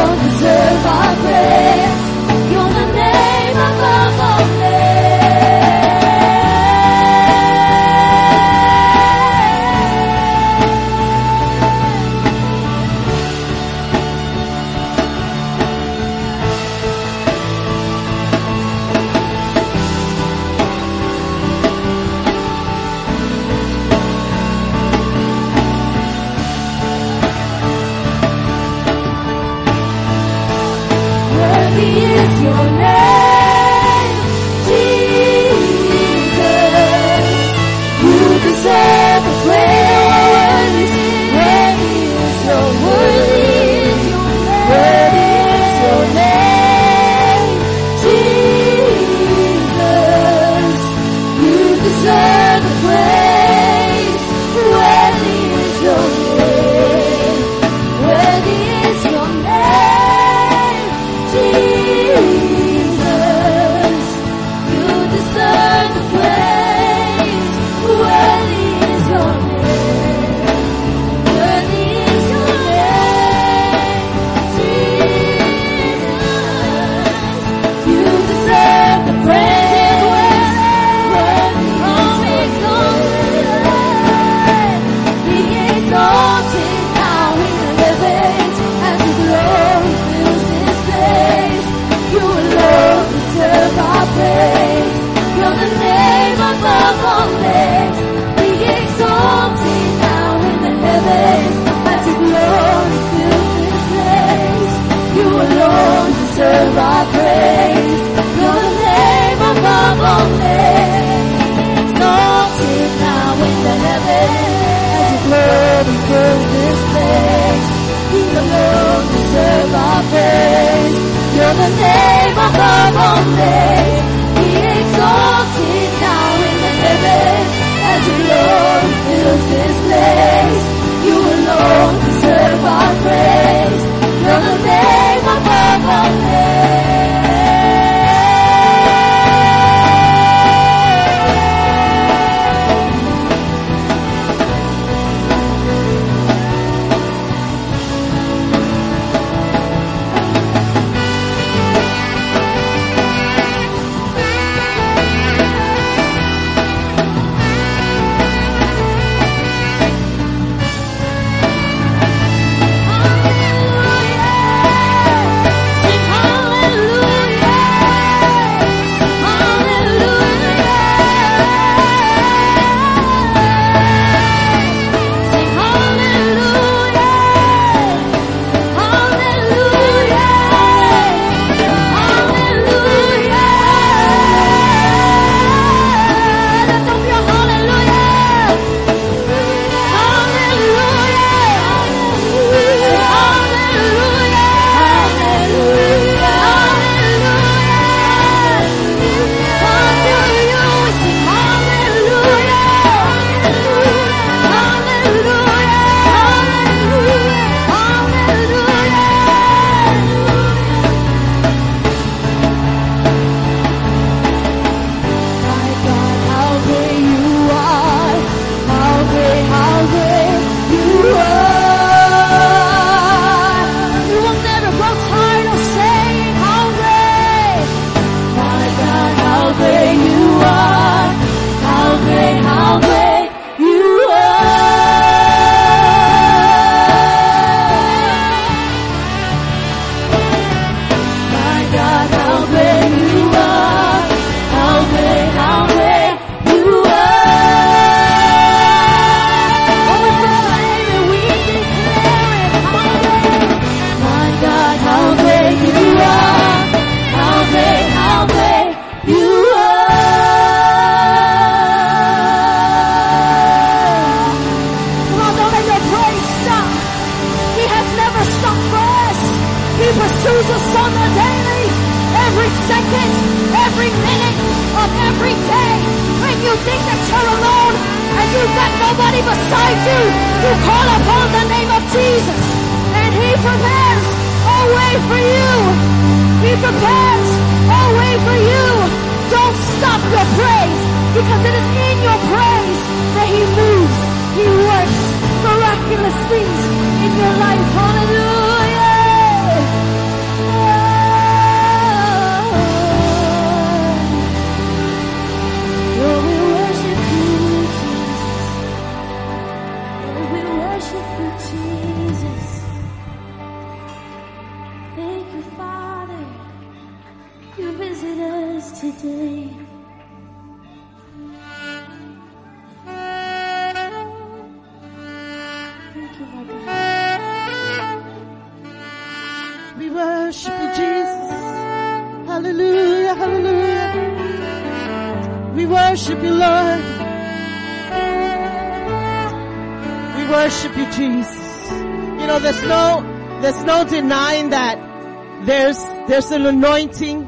anointing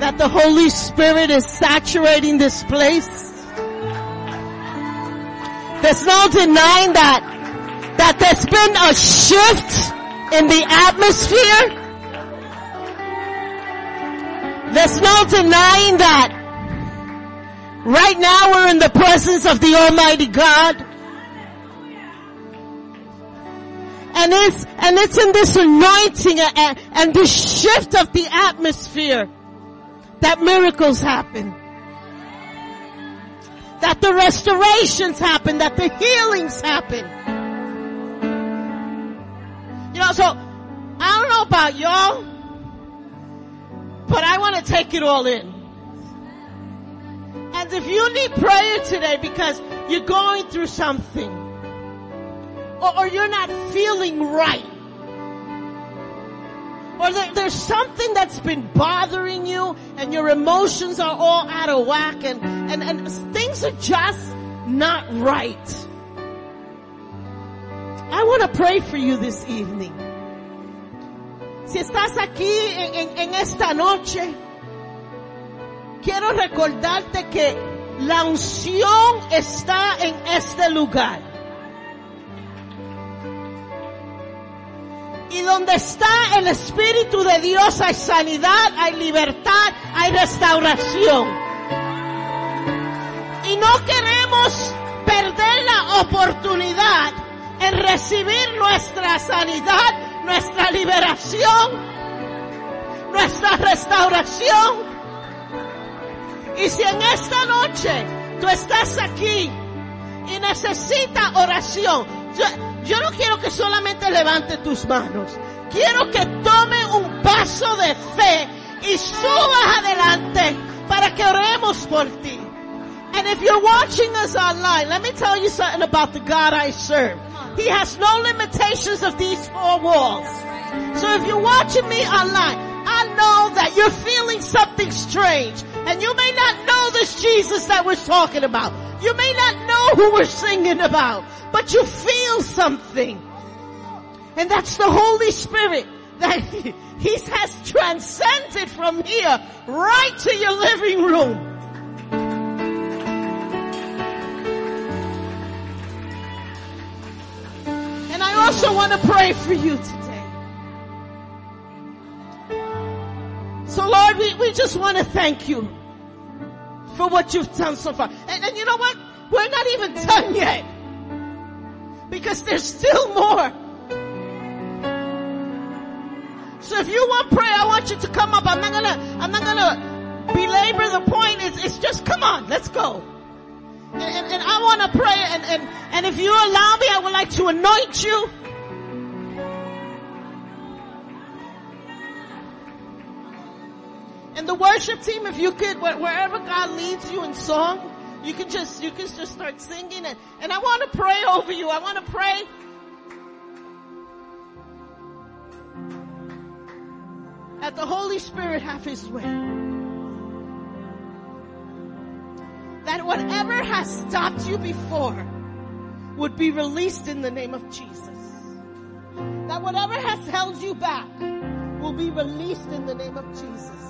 that the Holy Spirit is saturating this place. There's no denying that, that there's been a shift in the atmosphere. There's no denying that. Right now we're in the presence of the Almighty God. And it's, and it's in this anointing and, and this shift of the atmosphere that miracles happen. That the restorations happen, that the healings happen. You know, so, I don't know about y'all, but I want to take it all in. And if you need prayer today because you're going through something, or, or you're not feeling right, or there, there's something that's been bothering you and your emotions are all out of whack and, and, and things are just not right. I want to pray for you this evening. Si estás aquí en, en- en esta noche, quiero recordarte que la unción está en este lugar. Y donde está el Espíritu de Dios hay sanidad, hay libertad, hay restauración. Y no queremos perder la oportunidad en recibir nuestra sanidad, nuestra liberación, nuestra restauración. Y si en esta noche tú estás aquí y necesitas oración, yo no quiero que solamente levante tus manos. Quiero que tome un paso de fe y subas adelante para que oremos por ti. And if you're watching us online, let me tell you something about the God I serve. He has no limitations of these four walls. So if you're watching me online, I know that you're feeling something strange. And you may not know this Jesus that we're talking about. You may not know who we're singing about. But you feel something. And that's the Holy Spirit that he, he has transcended from here right to your living room. And I also want to pray for you today. So Lord, we, we just want to thank you for what you've done so far. And, and you know what? We're not even done yet. Because there's still more. So if you want prayer, I want you to come up. I'm not gonna, I'm not gonna belabor the point. It's, it's just come on, let's go. And, and, and I want to pray and, and, and if you allow me, I would like to anoint you. And the worship team, if you could, wherever God leads you in song, you can just, you can just start singing and, and I want to pray over you. I want to pray. That the Holy Spirit have His way. That whatever has stopped you before would be released in the name of Jesus. That whatever has held you back will be released in the name of Jesus.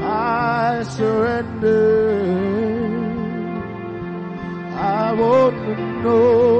I surrender. I want to know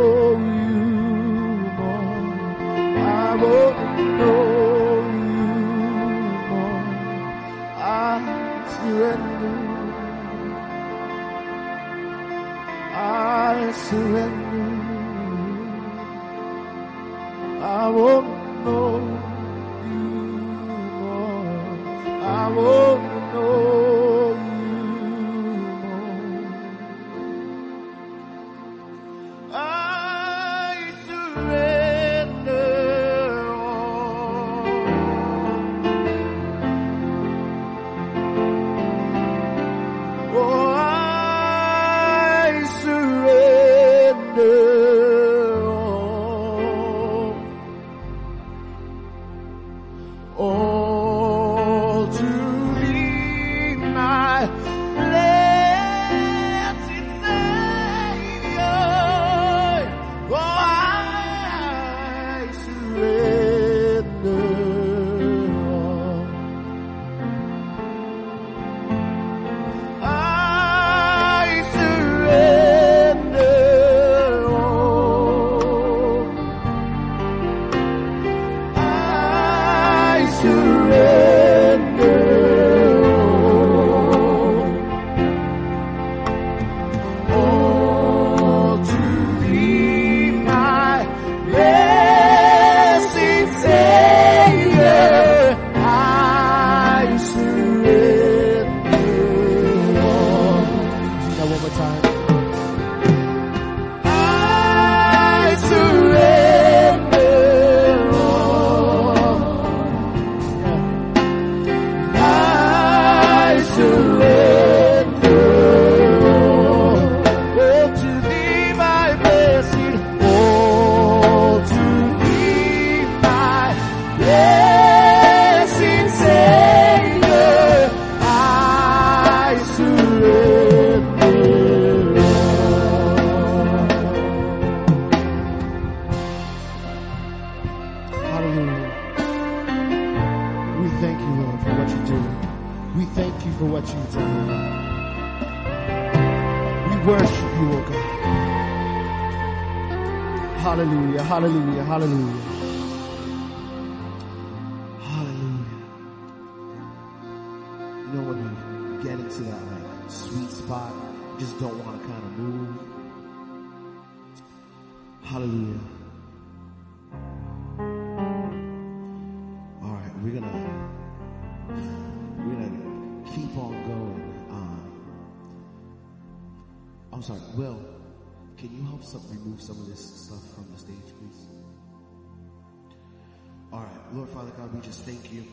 Lord Father God, we just thank you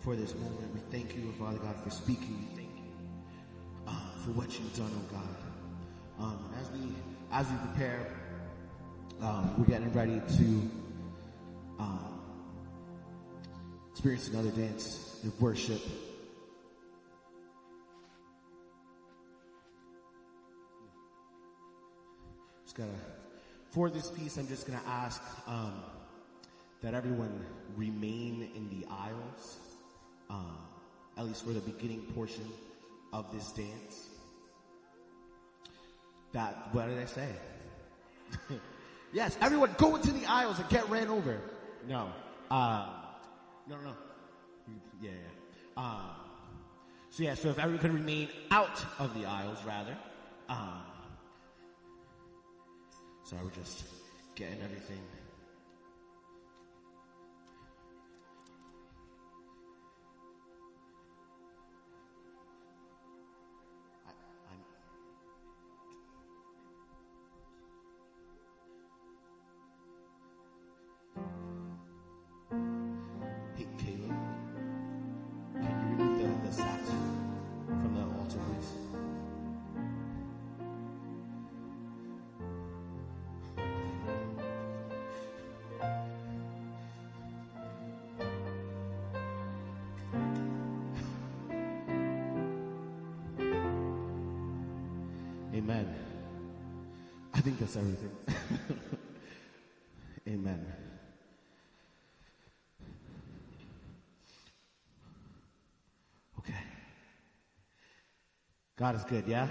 for this moment. We thank you, Lord Father God, for speaking. We thank you for what you've done, oh God. Um, as we as we prepare, um, we're getting ready to um, experience another dance of worship. Just gotta for this piece. I'm just gonna ask um, that everyone remain in the aisles, uh, at least for the beginning portion of this dance. That what did I say? yes, everyone go into the aisles and get ran over. No, uh, no, no, yeah, yeah. Uh, so yeah, so if everyone could remain out of the aisles, rather. So we're just getting everything. From altar, please? Amen. I think that's everything. Amen. God is good, yeah?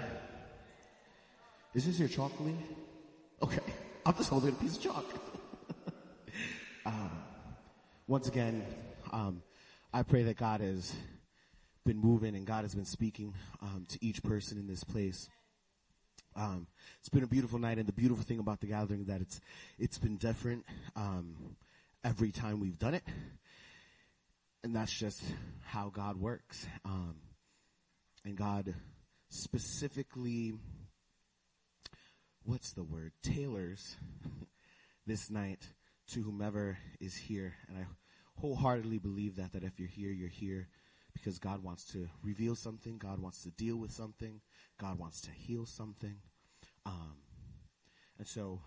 Is this your chalk, chocolate? Okay. I'm just holding a piece of chalk. um, once again, um, I pray that God has been moving and God has been speaking um, to each person in this place. Um, it's been a beautiful night, and the beautiful thing about the gathering is that it's it's been different um, every time we've done it, and that's just how God works. Um, and God specifically, what's the word? Tailors this night to whomever is here, and I wholeheartedly believe that that if you're here, you're here because God wants to reveal something, God wants to deal with something, God wants to heal something. Um, and so,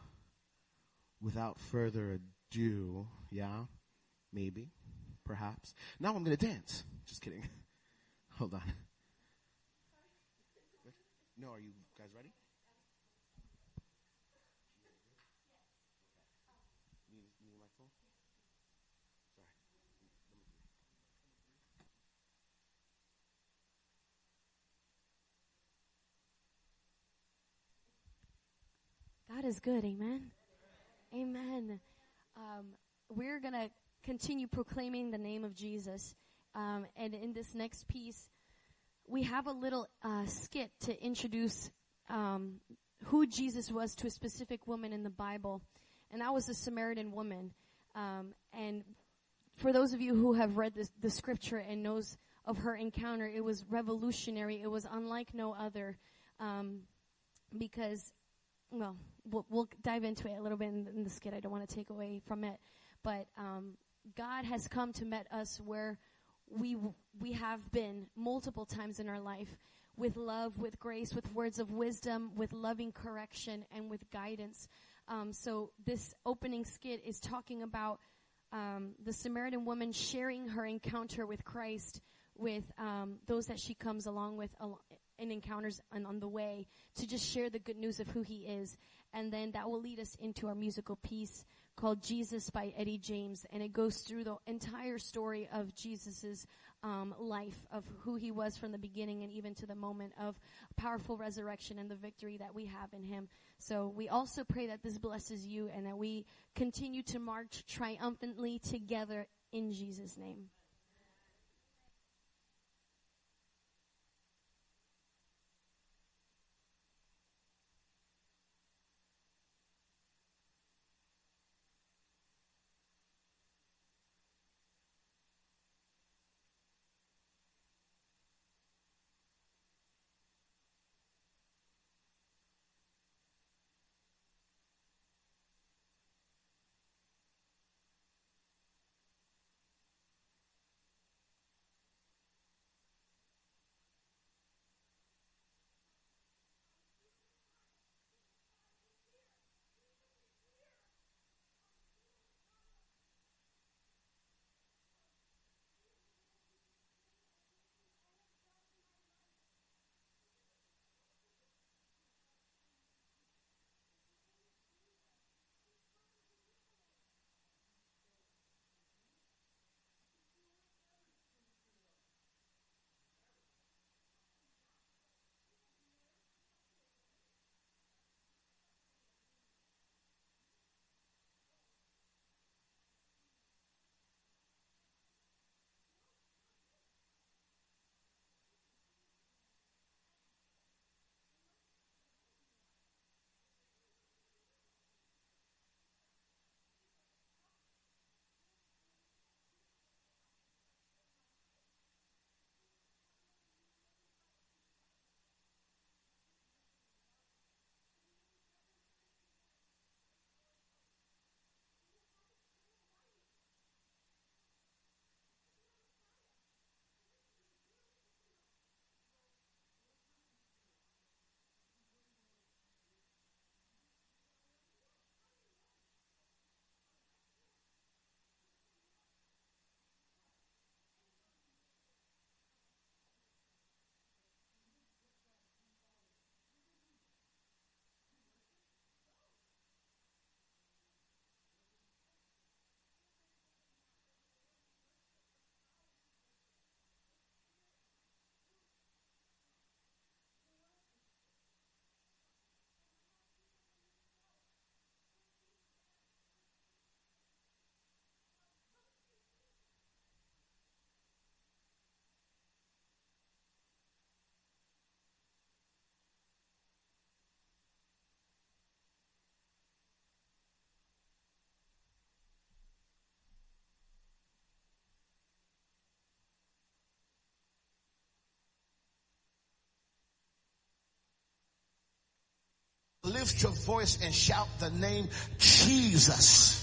without further ado, yeah, maybe, perhaps. Now I'm going to dance. Just kidding. Hold on. No, are you guys ready? Microphone? Sorry. God is good. Amen. Amen. Um, we're going to continue proclaiming the name of Jesus. Um, and in this next piece, we have a little uh, skit to introduce um, who Jesus was to a specific woman in the Bible. And that was the Samaritan woman. Um, and for those of you who have read this, the scripture and knows of her encounter, it was revolutionary. It was unlike no other. Um, because well, well, we'll dive into it a little bit in, in the skit. I don't want to take away from it, but um, God has come to meet us where we we have been multiple times in our life with love, with grace, with words of wisdom, with loving correction, and with guidance. Um, so this opening skit is talking about um, the Samaritan woman sharing her encounter with Christ with um, those that she comes along with al- and encounters on, on the way to just share the good news of who he is. And then that will lead us into our musical piece called Jesus by Eddie James. And it goes through the entire story of Jesus's um, life, of who he was from the beginning and even to the moment of powerful resurrection and the victory that we have in him. So we also pray that this blesses you and that we continue to march triumphantly together in Jesus' name. lift your voice and shout the name Jesus.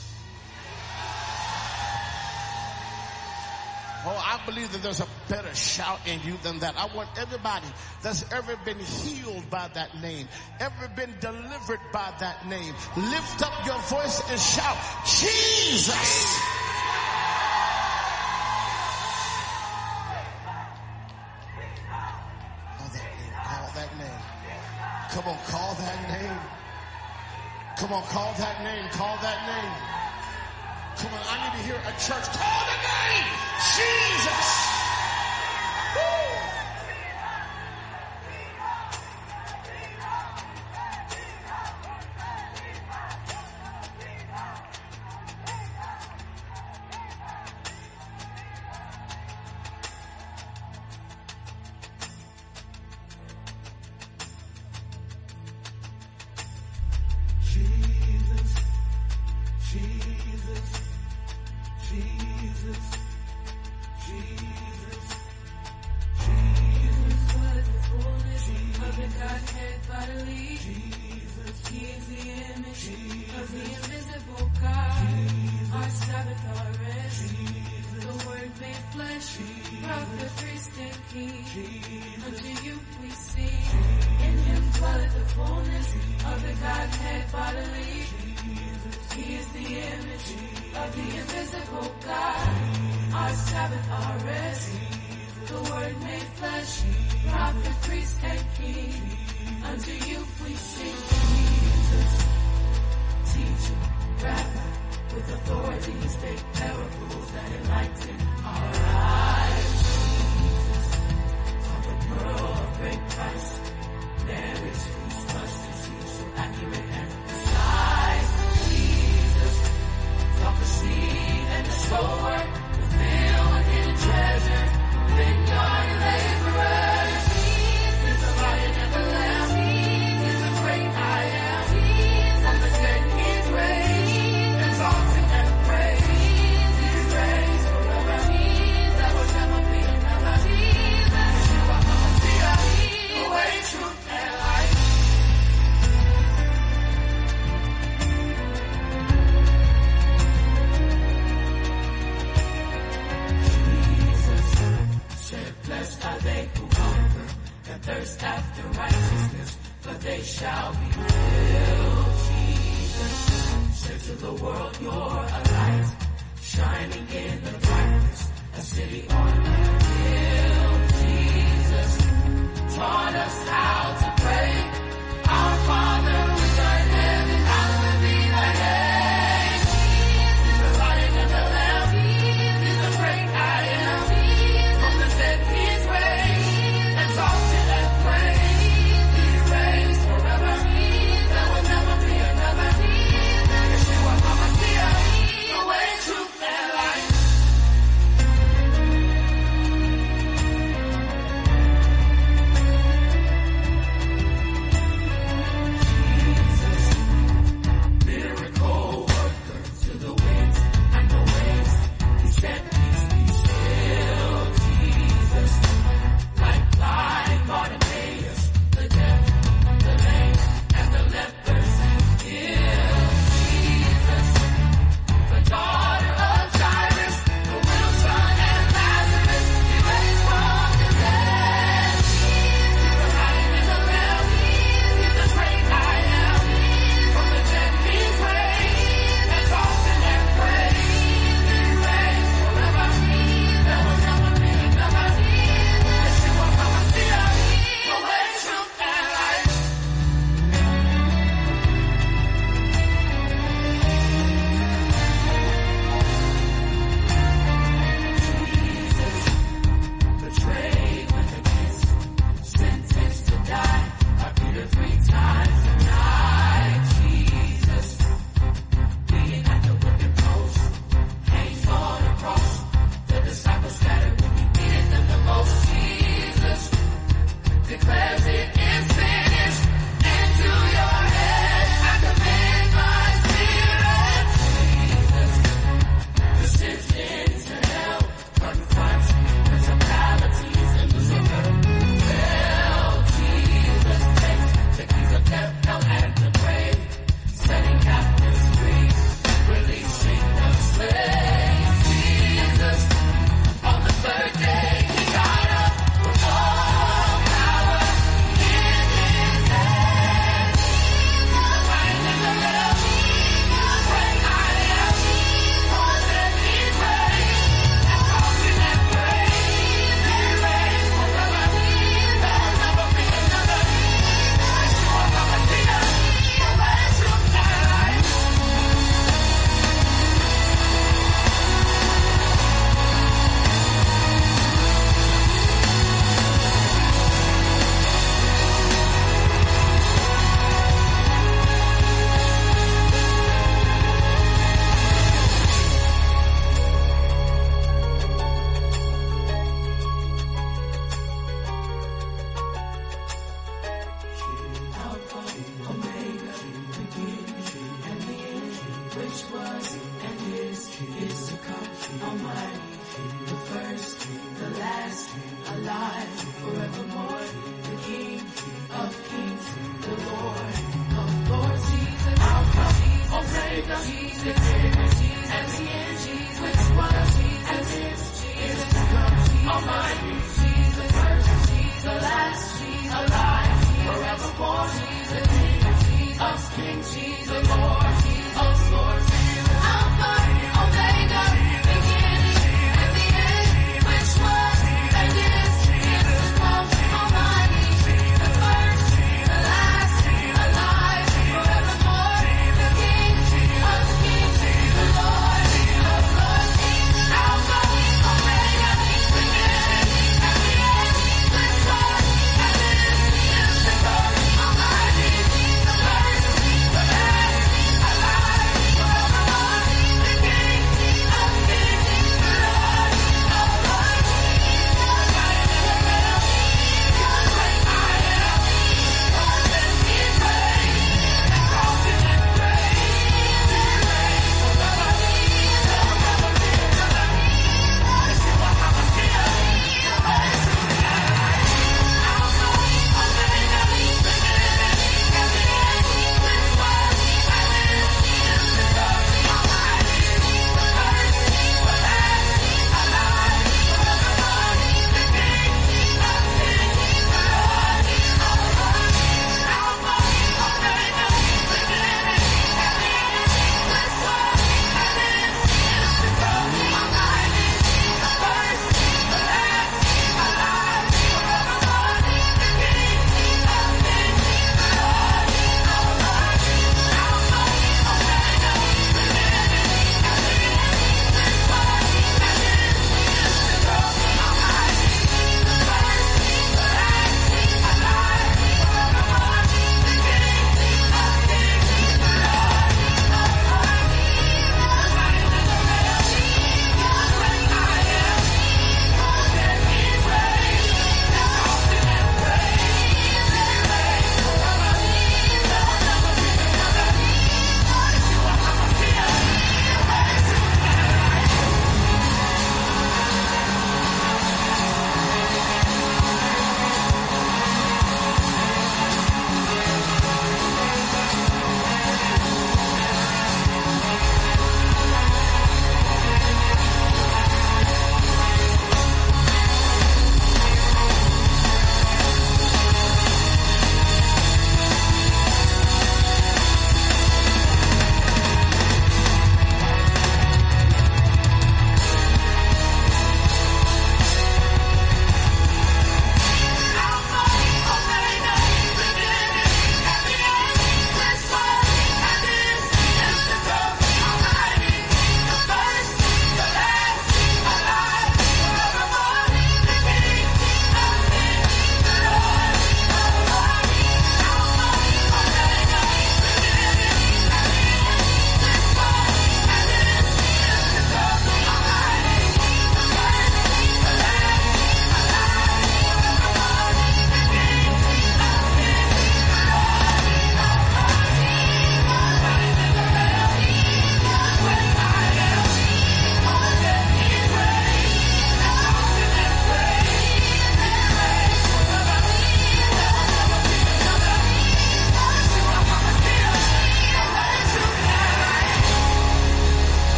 Oh, I believe that there's a better shout in you than that. I want everybody that's ever been healed by that name, ever been delivered by that name, lift up your voice and shout, Jesus! Call that name. Call that name. Come on, call Come on, call that name. Call that name. Come on, I need to hear a church. Call the name! Jesus! Under you we sing Jesus, teacher, rabbi. With authority you speak parables that enlighten.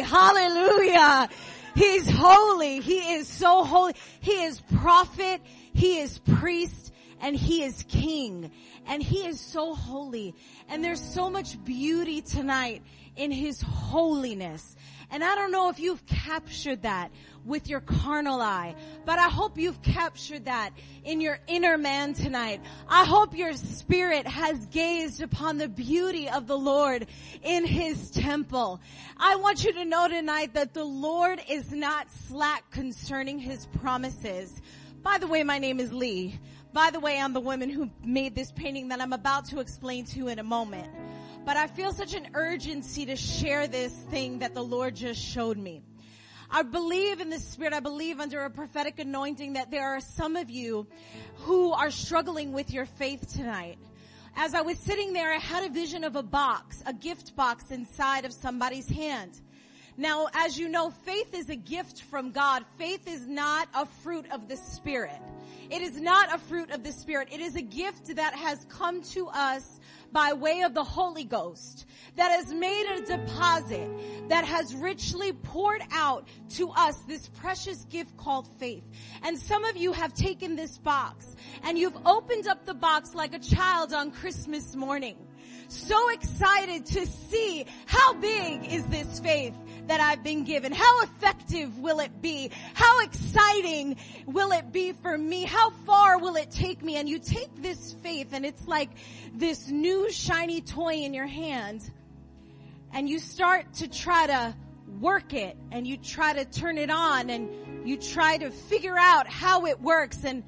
Hallelujah. He's holy. He is so holy. He is prophet. He is priest and he is king and he is so holy and there's so much beauty tonight in his holiness And I don't know if you've captured that with your carnal eye, but I hope you've captured that in your inner man tonight. I hope your spirit has gazed upon the beauty of the Lord in his temple. I want you to know tonight that the Lord is not slack concerning his promises. By the way, my name is Lee. By the way, I'm the woman who made this painting that I'm about to explain to you in a moment. But I feel such an urgency to share this thing that the Lord just showed me. I believe in the spirit. I believe under a prophetic anointing that there are some of you who are struggling with your faith tonight. As I was sitting there, I had a vision of a box, a gift box inside of somebody's hand. Now, as you know, faith is a gift from God. Faith is not a fruit of the Spirit. It is not a fruit of the Spirit. It is a gift that has come to us by way of the Holy Ghost that has made a deposit that has richly poured out to us this precious gift called faith. And some of you have taken this box and you've opened up the box like a child on Christmas morning so excited to see how big is this faith that I've been given? How effective will it be? How exciting will it be for me? How far will it take me? And you take this faith and it's like this new shiny toy in your hand and you start to try to work it and you try to turn it on and you try to figure out how it works and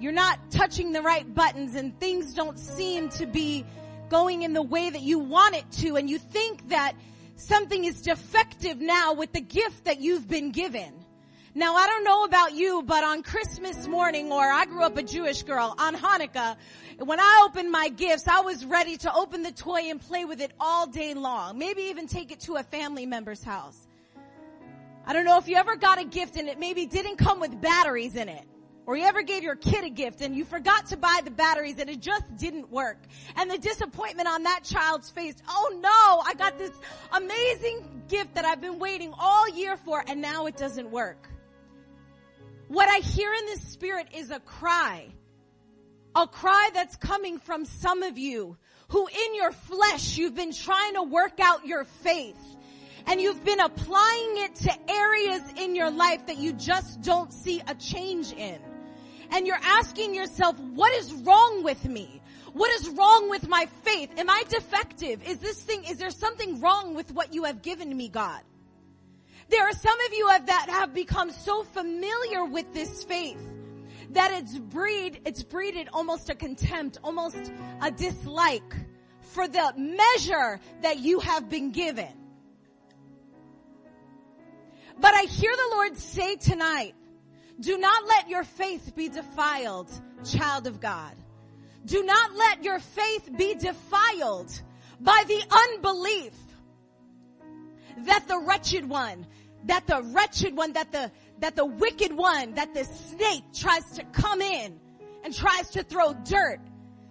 you're not touching the right buttons and things don't seem to be going in the way that you want it to and you think that something is defective now with the gift that you've been given. Now I don't know about you, but on Christmas morning, or I grew up a Jewish girl, on Hanukkah, when I opened my gifts, I was ready to open the toy and play with it all day long. Maybe even take it to a family member's house. I don't know if you ever got a gift and it maybe didn't come with batteries in it. Or you ever gave your kid a gift and you forgot to buy the batteries and it just didn't work. And the disappointment on that child's face, oh no, I got this amazing gift that I've been waiting all year for and now it doesn't work. What I hear in this spirit is a cry. A cry that's coming from some of you who in your flesh you've been trying to work out your faith and you've been applying it to areas in your life that you just don't see a change in and you're asking yourself, what is wrong with me? What is wrong with my faith? Am I defective? Is this thing, is there something wrong with what you have given me, God? There are some of you have, that have become so familiar with this faith that it's breed, it's breeded almost a contempt, almost a dislike for the measure that you have been given. But I hear the Lord say tonight, do not let your faith be defiled, child of God. Do not let your faith be defiled by the unbelief that the wretched one, that the wretched one, that the, that the wicked one, that the snake tries to come in and tries to throw dirt,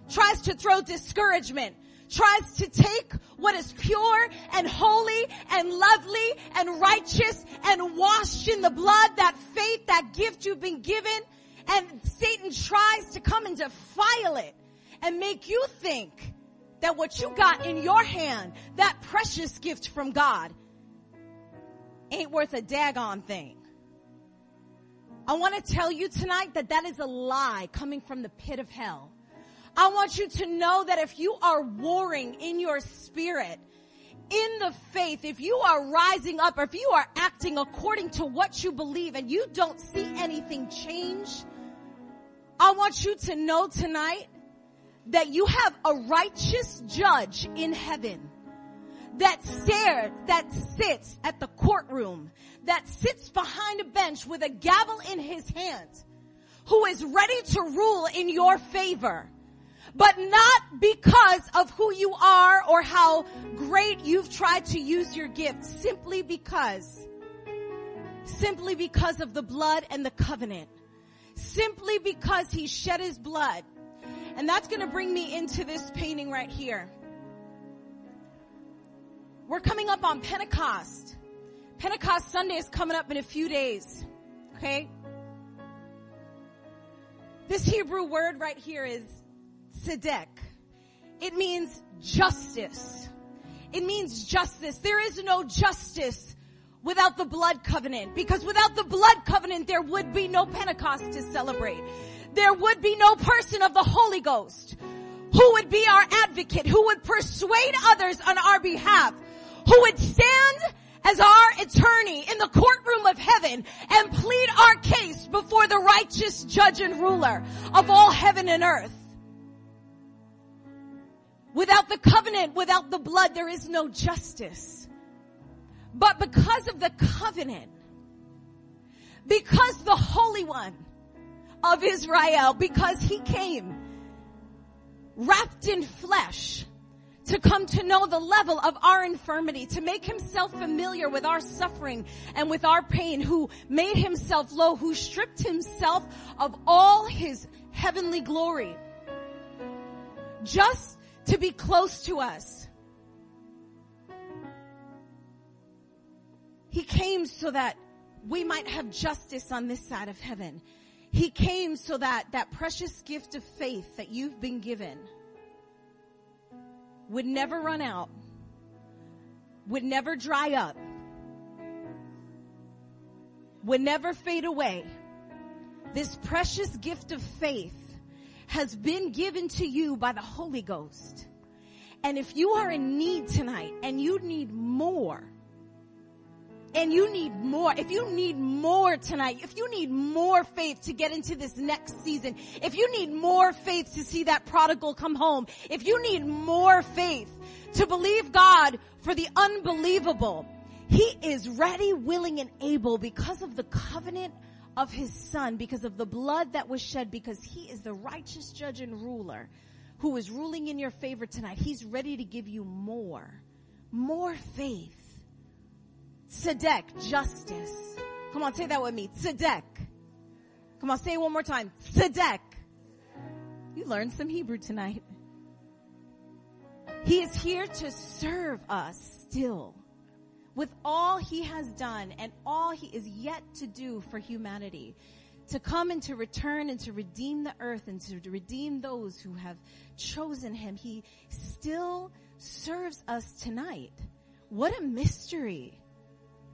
tries to throw discouragement, tries to take what is pure and holy and lovely and righteous and washed in the blood, that faith, that gift you've been given, and Satan tries to come and defile it and make you think that what you got in your hand, that precious gift from God, ain't worth a daggone thing. I want to tell you tonight that that is a lie coming from the pit of hell. I want you to know that if you are warring in your spirit, in the faith, if you are rising up or if you are acting according to what you believe and you don't see anything change, I want you to know tonight that you have a righteous judge in heaven that stares, that sits at the courtroom, that sits behind a bench with a gavel in his hand, who is ready to rule in your favor but not because of who you are or how great you've tried to use your gift, simply because, simply because of the blood and the covenant, simply because he shed his blood. And that's going to bring me into this painting right here. We're coming up on Pentecost. Pentecost Sunday is coming up in a few days. Okay? This Hebrew word right here is tzedek. It means justice. It means justice. There is no justice without the blood covenant because without the blood covenant there would be no Pentecost to celebrate. There would be no person of the Holy Ghost who would be our advocate, who would persuade others on our behalf, who would stand as our attorney in the courtroom of heaven and plead our case before the righteous judge and ruler of all heaven and earth. Without the covenant, without the blood, there is no justice. But because of the covenant, because the Holy One of Israel, because He came wrapped in flesh to come to know the level of our infirmity, to make himself familiar with our suffering and with our pain, who made himself low, who stripped himself of all his heavenly glory. Just to be close to us. He came so that we might have justice on this side of heaven. He came so that that precious gift of faith that you've been given would never run out, would never dry up, would never fade away. This precious gift of faith has been given to you by the Holy Ghost. And if you are in need tonight and you need more, and you need more, if you need more tonight, if you need more faith to get into this next season, if you need more faith to see that prodigal come home, if you need more faith to believe God for the unbelievable, He is ready, willing, and able because of the covenant of His Son, because of the blood that was shed, because He is the righteous judge and ruler who is ruling in your favor tonight. He's ready to give you more, more faith Tzedek, justice. Come on, say that with me. Tzedek. Come on, say it one more time. Tzedek. You learned some Hebrew tonight. He is here to serve us still with all he has done and all he is yet to do for humanity. To come and to return and to redeem the earth and to redeem those who have chosen him. He still serves us tonight. What a mystery.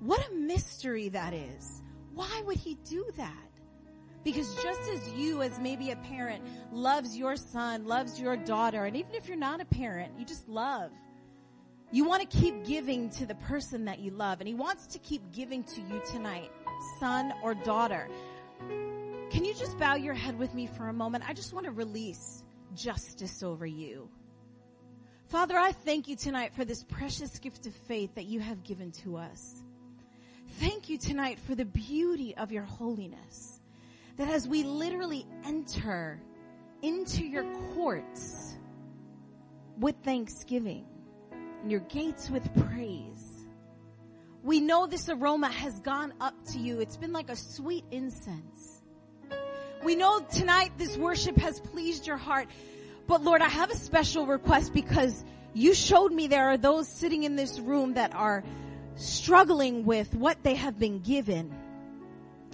What a mystery that is. Why would he do that? Because just as you, as maybe a parent, loves your son, loves your daughter, and even if you're not a parent, you just love. You want to keep giving to the person that you love, and he wants to keep giving to you tonight, son or daughter. Can you just bow your head with me for a moment? I just want to release justice over you. Father, I thank you tonight for this precious gift of faith that you have given to us. Thank you tonight for the beauty of your holiness. That as we literally enter into your courts with thanksgiving and your gates with praise, we know this aroma has gone up to you. It's been like a sweet incense. We know tonight this worship has pleased your heart. But Lord, I have a special request because you showed me there are those sitting in this room that are struggling with what they have been given.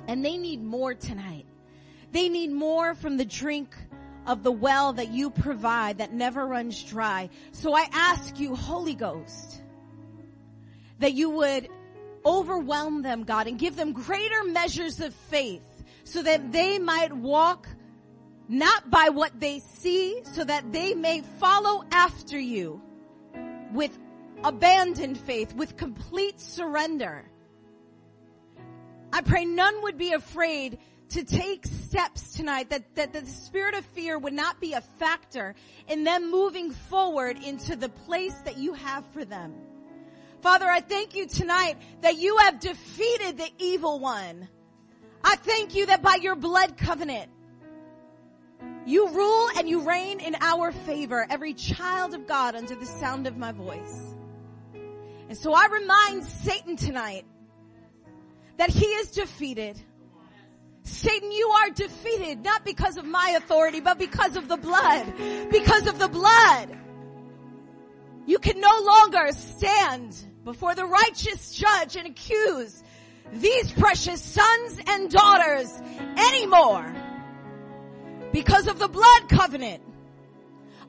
And they need more tonight. They need more from the drink of the well that you provide that never runs dry. So I ask you, Holy Ghost, that you would overwhelm them, God, and give them greater measures of faith so that they might walk not by what they see, so that they may follow after you with abandoned faith, with complete surrender. I pray none would be afraid to take steps tonight, that, that the spirit of fear would not be a factor in them moving forward into the place that you have for them. Father, I thank you tonight that you have defeated the evil one. I thank you that by your blood covenant, you rule and you reign in our favor, every child of God under the sound of my voice. And so I remind Satan tonight that he is defeated. Satan, you are defeated not because of my authority, but because of the blood. Because of the blood. You can no longer stand before the righteous judge and accuse these precious sons and daughters anymore. Because of the blood covenant.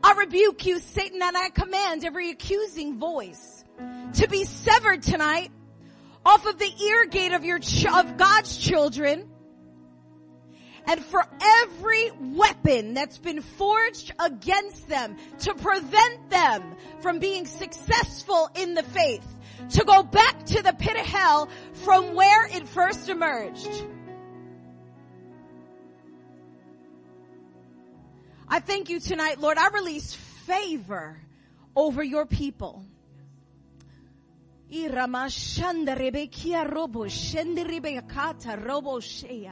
I rebuke you, Satan, and I command every accusing voice to be severed tonight off of the ear gate of your, ch- of God's children. And for every weapon that's been forged against them to prevent them from being successful in the faith, to go back to the pit of hell from where it first emerged. I thank you tonight, Lord. I release favor over your people. Robo robo shea.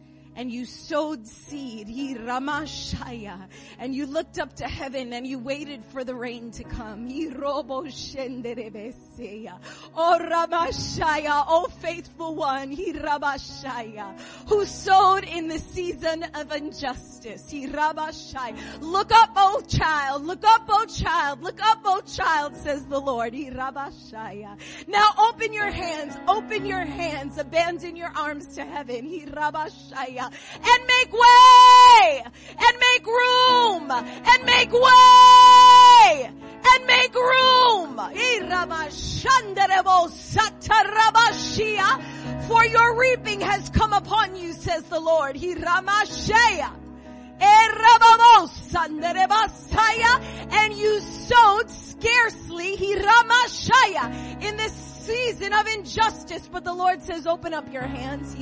and you sowed seed, he ramashaya, and you looked up to heaven and you waited for the rain to come. He robo shenderebeseya. Oh ramashaya, oh faithful one, he ramashaya, who sowed in the season of injustice. He rabashai. Look up, oh child, look up, oh child, look up, oh child, says the Lord. He rabashaya. Now open your hands, open your hands, abandon your arms to heaven. He rabashaya and make way and make room and make way and make room. For your reaping has come upon you, says the Lord. And you sowed scarcely, in this season of injustice, but the Lord says, open up your hands,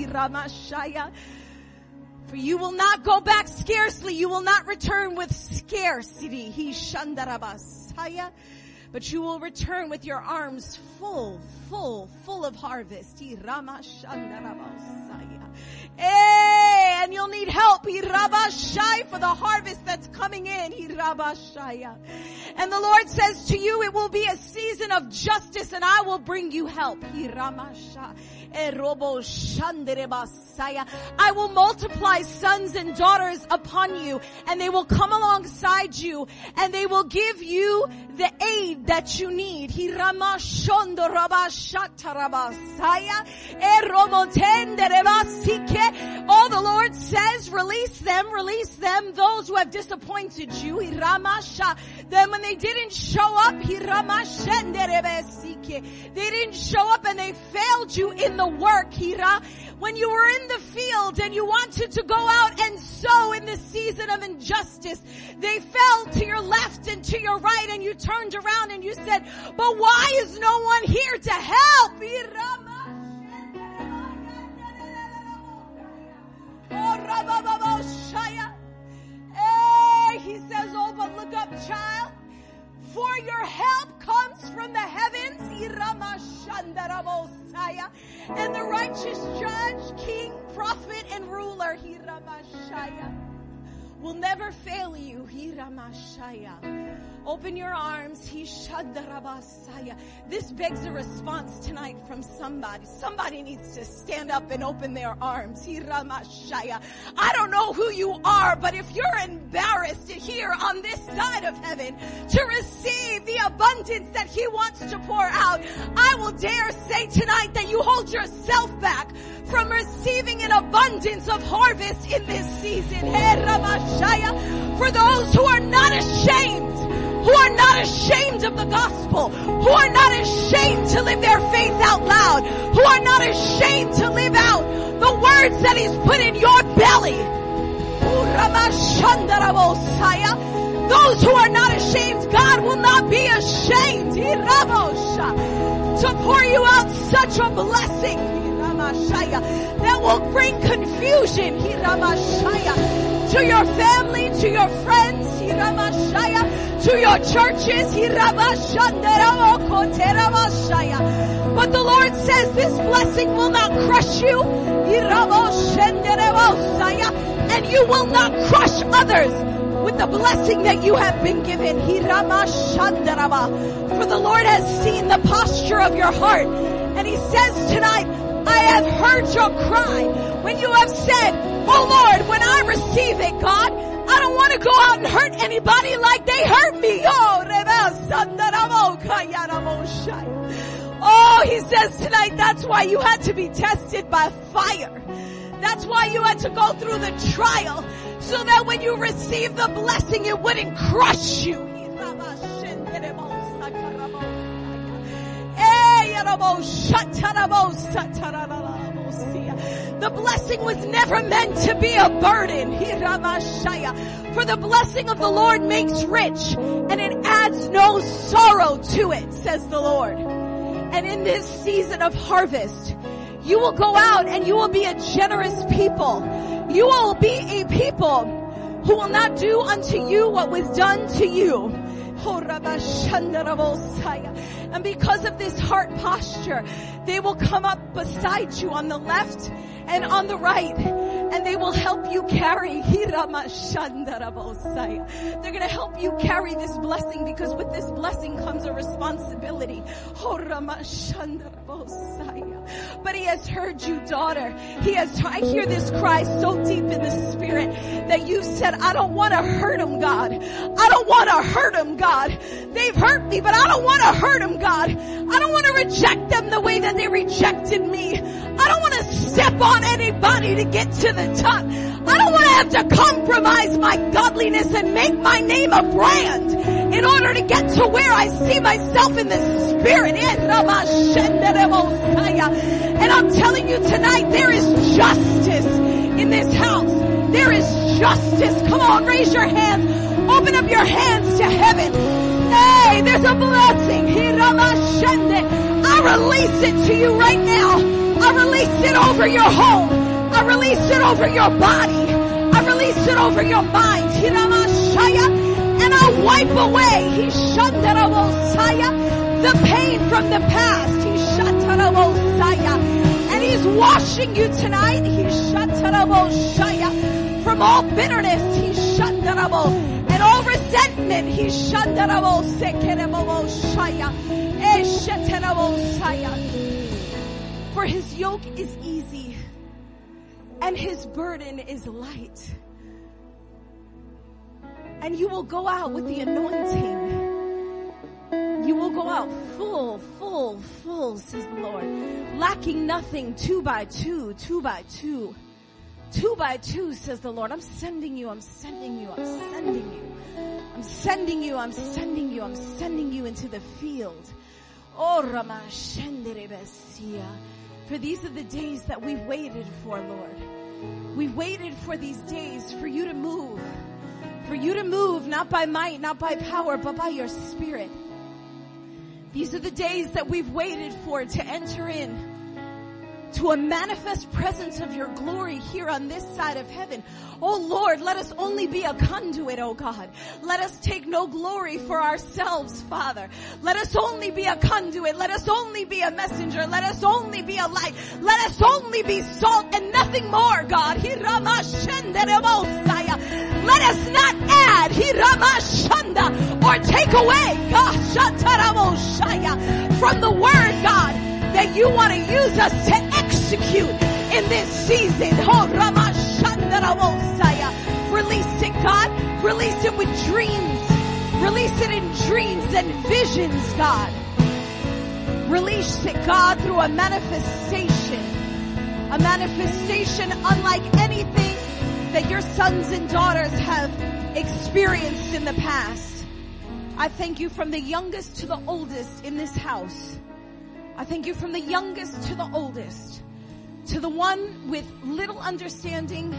for you will not go back scarcely. You will not return with scarcity. He shandarabasaya. But you will return with your arms full, full, full of harvest. He shandarabasaya. Hey, and you'll need help. He rabashai for the harvest that's coming in. He rabashaya. And the Lord says to you, it will be a season of justice and I will bring you help. He ramasha. I will multiply sons and daughters upon you and they will come alongside you and they will give you the aid that you need. All the Lord says, release them, release them, those who have disappointed you. Then when they didn't show up, they didn't show up and they failed you in the work, Hira. When you were in the field and you wanted to go out and sow in this season of injustice, they fell to your left and to your right and you turned around and you said, but why is no one here to help? Hira. He says, oh, but look up, child. For your help comes from the heavens. And the righteous judge, king, prophet, and ruler will never fail you. Open your arms. This begs a response tonight from somebody. Somebody needs to stand up and open their arms. I don't know who you are, but if you're embarrassed here on this side of heaven to receive the abundance that he wants to pour out, I will dare say tonight that you hold yourself back from receiving an abundance of harvest in this season. For those who are not ashamed, who are not ashamed of the gospel, who are not ashamed to live their faith out loud, who are not ashamed to live out the words that he's put in your belly. Those who are not ashamed, God will not be ashamed. To pour you out such a blessing that will bring confusion to your family, to your friends, to your churches. But the Lord says this blessing will not crush you, and you will not crush others with the blessing that you have been given. For the Lord has seen the posture of your heart, and He says tonight, I have heard your cry. When you have said, oh Lord, when I receive it, God, I don't want to go out and hurt anybody like they hurt me. Oh, Oh, he says tonight that's why you had to be tested by fire. That's why you had to go through the trial so that when you receive the blessing it wouldn't crush you. The blessing was never meant to be a burden. For the blessing of the Lord makes rich and it adds no sorrow to it, says the Lord. And in this season of harvest, you will go out and you will be a generous people. You will be a people who will not do unto you what was done to you. Oh, And because of this heart posture, they will come up beside you on the left and on the right and they will help you carry. They're going to help you carry this blessing because with this blessing comes a responsibility. But he has heard you, daughter. He has, I hear this cry so deep in the spirit that you said, I don't want to hurt him, God. I don't want to hurt him, God. They've hurt me, but I don't want to hurt him, God. I don't want to reject them the way that they rejected me. I don't want to step on anybody to get to the top. I don't want to have to compromise my godliness and make my name a brand in order to get to where I see myself in the spirit. And I'm telling you tonight, there is justice in this house. There is justice. Come on, raise your hands. Open up your hands to heaven. Hey, there's a blessing. I release it to you right now. I release it over your home. I release it over your body. I release it over your mind. And I wipe away the pain from the past. And he's washing you tonight. From all bitterness. And all resentment. For his yoke is easy and his burden is light. And you will go out with the anointing. You will go out full, full, full, says the Lord. Lacking nothing, two by two, two by two. Two by two, says the Lord. I'm sending you, I'm sending you, I'm sending you. I'm sending you, I'm sending you, I'm sending you into the field. Oh, Rama For these are the days that we've waited for, Lord. We've waited for these days for you to move. For you to move, not by might, not by power, but by your spirit. These are the days that we've waited for to enter in to a manifest presence of your glory here on this side of heaven. Oh Lord, let us only be a conduit, oh God. Let us take no glory for ourselves, Father. Let us only be a conduit. Let us only be a messenger. Let us only be a light. Let us only be salt and nothing more, God. Let us not add or take away, from the word, God, that you want to use us to execute in this season. Release it, God. Release it with dreams. Release it in dreams and visions, God. Release it, God, through a manifestation. A manifestation unlike anything that your sons and daughters have experienced in the past. I thank you from the youngest to the oldest in this house. I thank you from the youngest to the oldest, to the one with little understanding,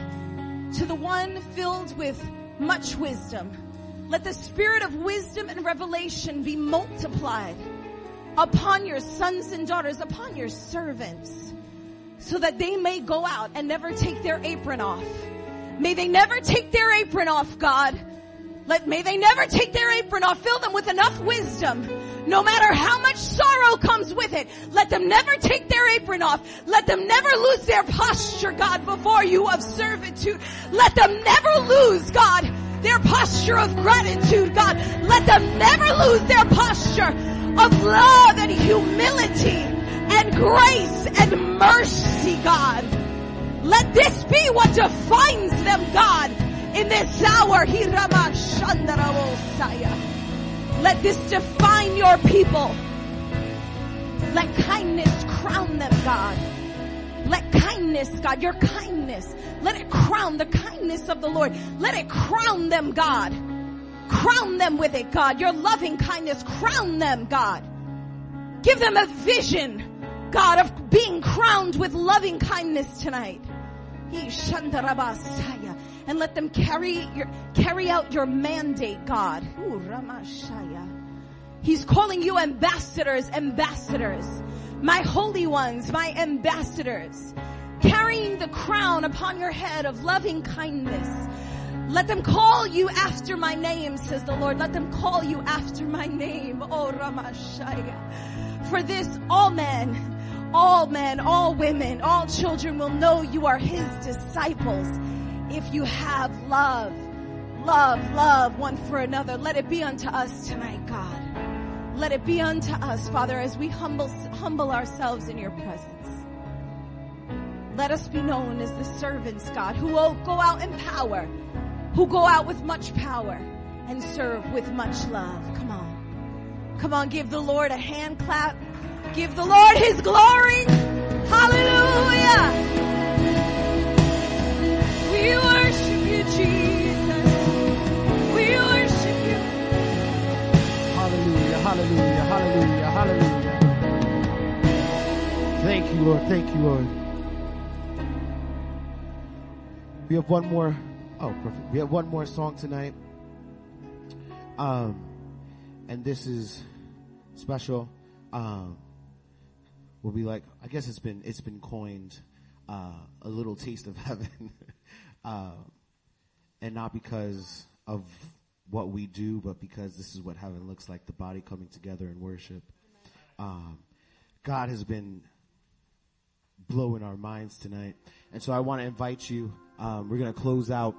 to the one filled with much wisdom. Let the spirit of wisdom and revelation be multiplied upon your sons and daughters, upon your servants, so that they may go out and never take their apron off. May they never take their apron off, God. Let, may they never take their apron off. Fill them with enough wisdom no matter how much sorrow comes with it, let them never take their apron off. Let them never lose their posture, God, before you of servitude. Let them never lose, God, their posture of gratitude, God. Let them never lose their posture of love and humility and grace and mercy, God. Let this be what defines them, God, in this hour. Let this define your people. Let kindness crown them, God. Let kindness, God, your kindness, let it crown the kindness of the Lord. Let it crown them, God. Crown them with it, God. Your loving kindness, crown them, God. Give them a vision, God, of being crowned with loving kindness tonight. And let them carry your, carry out your mandate, God. He's calling you ambassadors, ambassadors. My holy ones, my ambassadors. Carrying the crown upon your head of loving kindness. Let them call you after my name, says the Lord. Let them call you after my name. Oh, Ramashaya. For this, all men, all men, all women, all children will know you are his disciples if you have love, love, love one for another. Let it be unto us tonight, God. Let it be unto us, Father, as we humble, humble ourselves in your presence. Let us be known as the servants, God, who will go out in power, who go out with much power and serve with much love. Come on. Come on, give the Lord a hand clap. Give the Lord his glory. Hallelujah. Lord. Thank you, Lord. We have one more. Oh, perfect. We have one more song tonight. Um, and this is special. Um, will be like, I guess it's been, it's been coined, uh, a little taste of heaven. uh, and not because of what we do, but because this is what heaven looks like, the body coming together in worship. Um, God has been blowing our minds tonight. And so I want to invite you, um, we're going to close out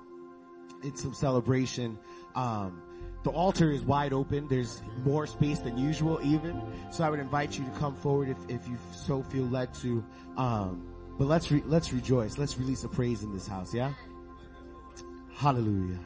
in some celebration. Um, the altar is wide open. There's more space than usual even. So I would invite you to come forward if, if you so feel led to. Um, but let's, re- let's rejoice. Let's release a praise in this house. Yeah. Hallelujah.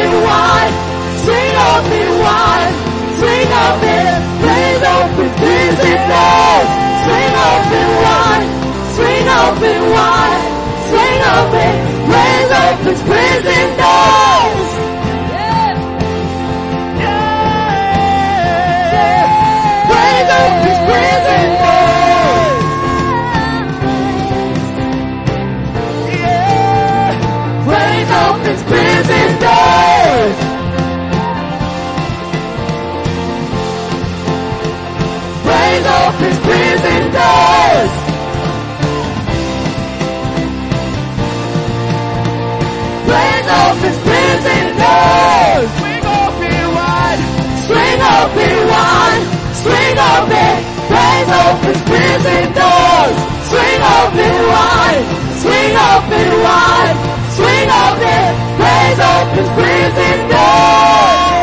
Open wide. Swing open wide. Swing open. Praise opens prison doors. Swing open wide. Swing open wide. Swing open. Praise opens prison doors. Praise opens prison doors. Praise opens prison doors. Opens prison doors. Praise opens prison doors. Swing open wide. Swing open wide. Swing open. Praise opens prison doors. Swing open wide. Swing open wide. Swing open. Praise opens prison doors.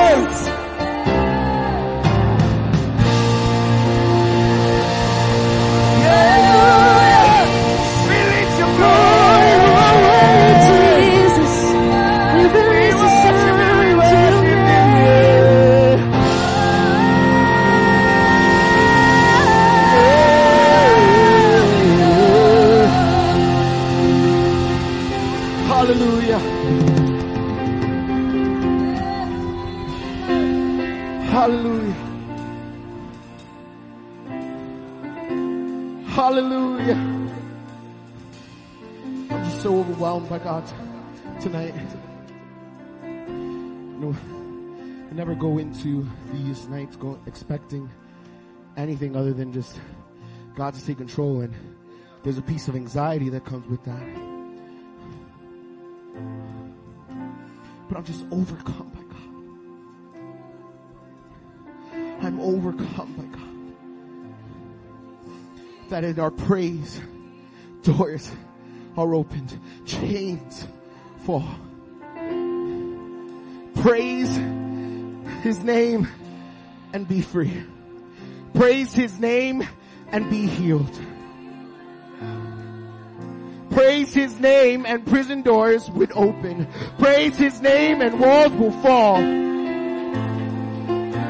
Overwhelmed by God tonight. I never go into these nights go expecting anything other than just God to take control and there's a piece of anxiety that comes with that. But I'm just overcome by God. I'm overcome by God. That in our praise, doors are opened. Chains fall. Praise His name and be free. Praise His name and be healed. Praise His name and prison doors would open. Praise His name and walls will fall.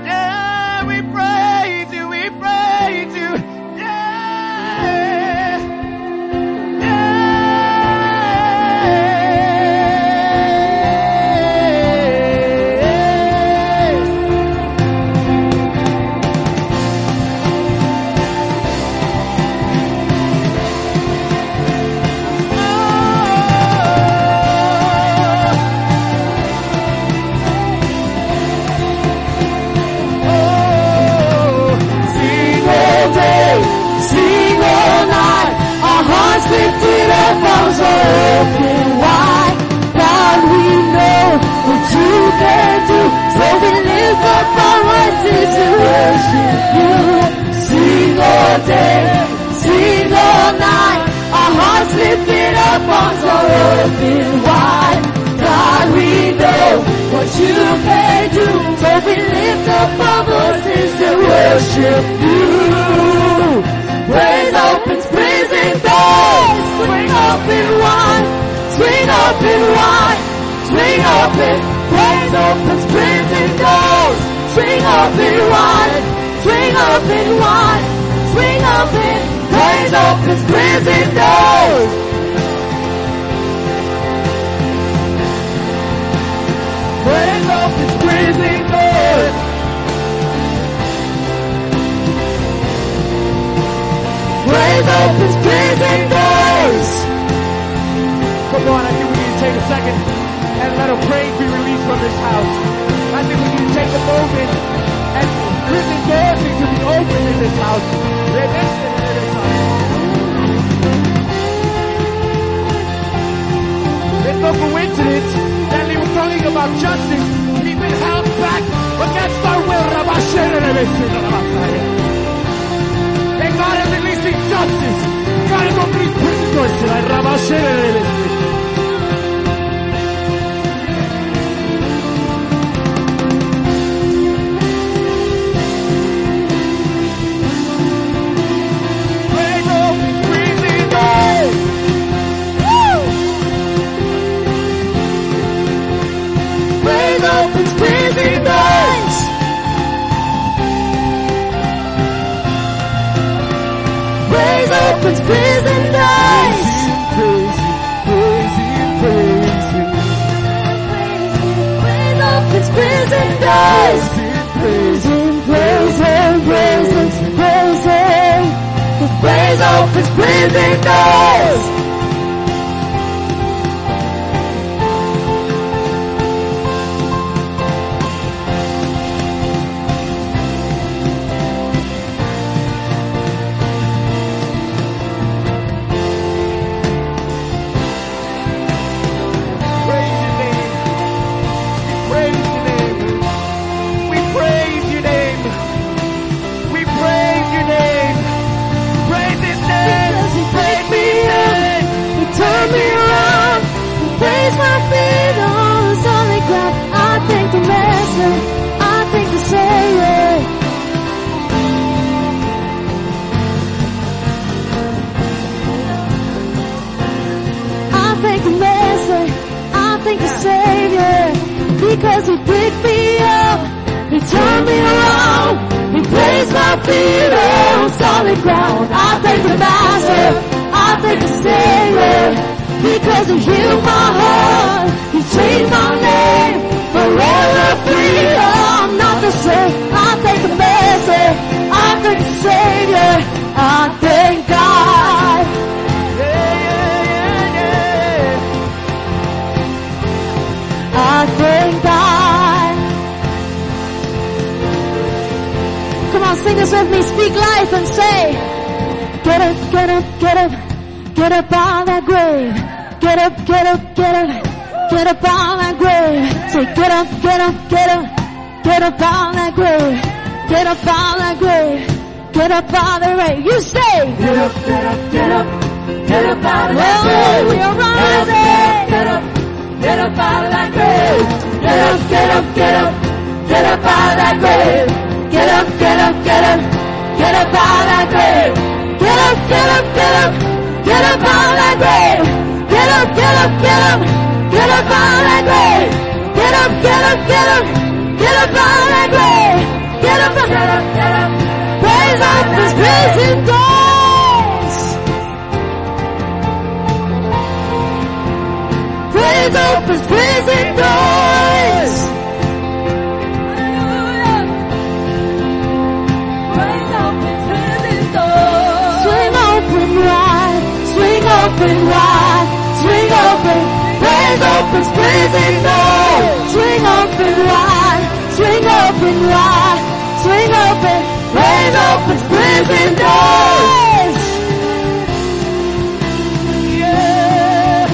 Yeah, we praise You, we praise You. Arms are open wide. God, we know what you can do. So we lift up our voices to worship you. Sing all day, sing all night. Our hearts lifted up, arms are open wide. God, we know what you can do. So we lift up our voices to worship you. Praise opens prison doors. Swing open wide. Swing open wide. Open. Prison doors. Swing open wide. Swing open wide. Swing open. Praise opens prison doors. Praise opens prison doors. Praise opens prison doors. Come on, I think we need to take a second and let a praise be released from this house. I think we need to take a moment and prison doors need to be opened in this house. There's no coincidence that they were talking about justice. We've been held back against our will. And God is releasing justice. God is opening doors tonight. Praise opens prison doors. Opens prison doors. Praise opens prison doors. Praise opens prison doors. Praising, praising, praising, praising. Praise opens prison doors. Because He picked me up, He turned me around, He placed my feet on solid ground. I thank the Master, I thank the Savior, because He healed my heart, He changed my name, forever free. I'm not the same. I thank the Master, I thank the Savior, I thank God. Sing this with me. Speak life and say, Get up, get up, get up, get up out of that grave. Get up, get up, get up, get up out of that grave. Say, get up, get up, get up, get up out of that grave. Get up out of that grave. Get up out of the grave. You say, Get up, get up, get up. Get up out of that Oh, grave. we are rising. Get up, get up out of that grave. Get up, get up, get up. Get up out of that grave. Get up, get up, get up. Get up out of that grave. Get up, get up, get up, get up out of that grave. Get up, get up, get up, get up out of that grave. Get up, get up, get up, get up out of that grave. Get up, get up, get up. Praise up His prison doors. Praise up His prison doors. Praise opens prison doors. Swing open wide, swing open wide, swing open. Praise opens prison doors. Yeah.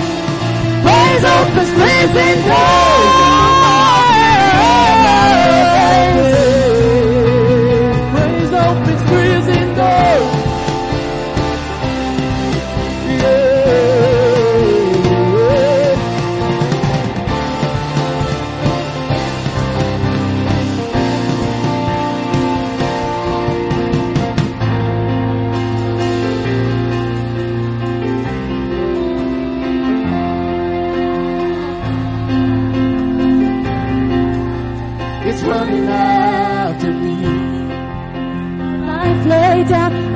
Praise opens prison doors.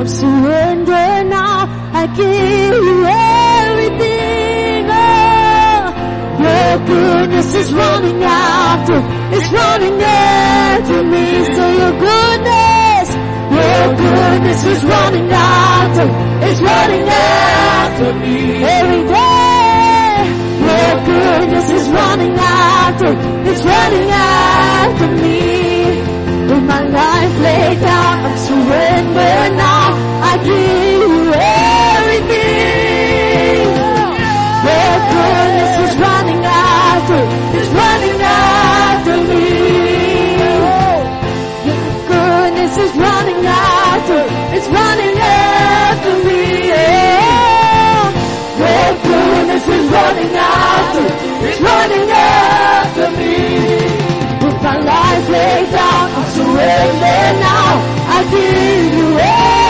Surrendered now. I give you everything. Oh, your goodness is running after, it's running after me. So your goodness, your goodness is running after, it's running after me. Every day, your goodness is running after, it's running after me. With my life laid down, I'm now. My life laid down, I'm surrendered now. I give you everything.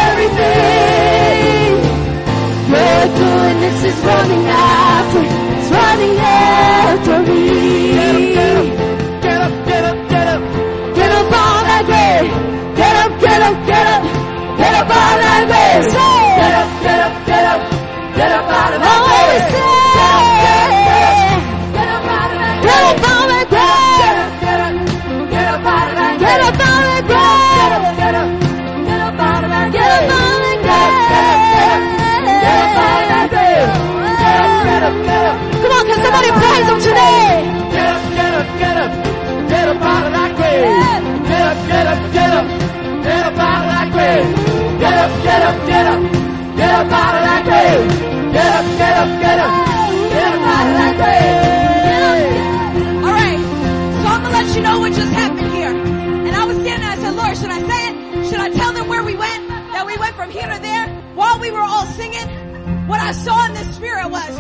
Your goodness is running after, it's running after me. Get up, get up, get up. Get up on that way. Get up, get up, get up. Get up on that way. Get up, get up, get up. Get up out of oh, that way. Get up, get up, get up. Get up out of that grave. Get up, get up, get up. Get up out of that grave. Get up, get up, get up. Get up out of that grave. All right. So I'm gonna let you know what just happened here. And I was standing there, I said, Lord, should I say it? Should I tell them where we went? That we went from here to there? While we were all singing, what I saw in the spirit was,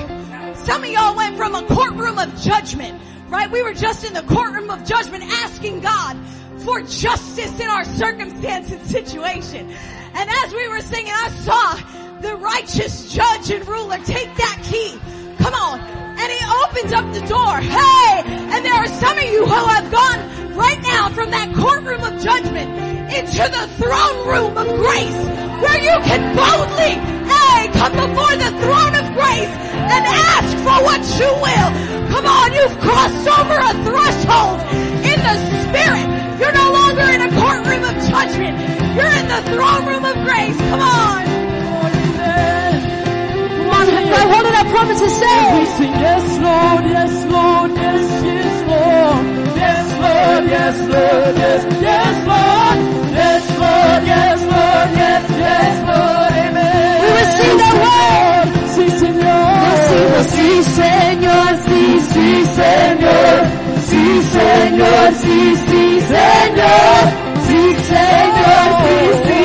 some of y'all went from a courtroom of judgment, right? We were just in the courtroom of judgment asking God for justice in our circumstance and situation. And as we were singing, I saw the righteous judge and ruler take that key. Come on. And he opens up the door. Hey! And there are some of you who have gone right now from that courtroom of judgment into the throne room of grace where you can boldly, hey, come before the throne of grace and ask for what you will. Come on, you've crossed over a threshold in the spirit. You're no longer in a courtroom of judgment. You're in the throne room of grace. Come on. Come on, God, hold it up, promise to say. Yes, Lord, yes, Lord, yes, yes, Lord. Yes, Lord, yes, Lord, yes, yes, Lord. Yes, Lord, yes, Lord, yes, yes, Lord, amen. We receive that word. Sí, Señor. Decimos sí, Señor, sí, sí, Señor. Sí, Señor, sí, sí, Señor. Sí, Señor, sí, sí,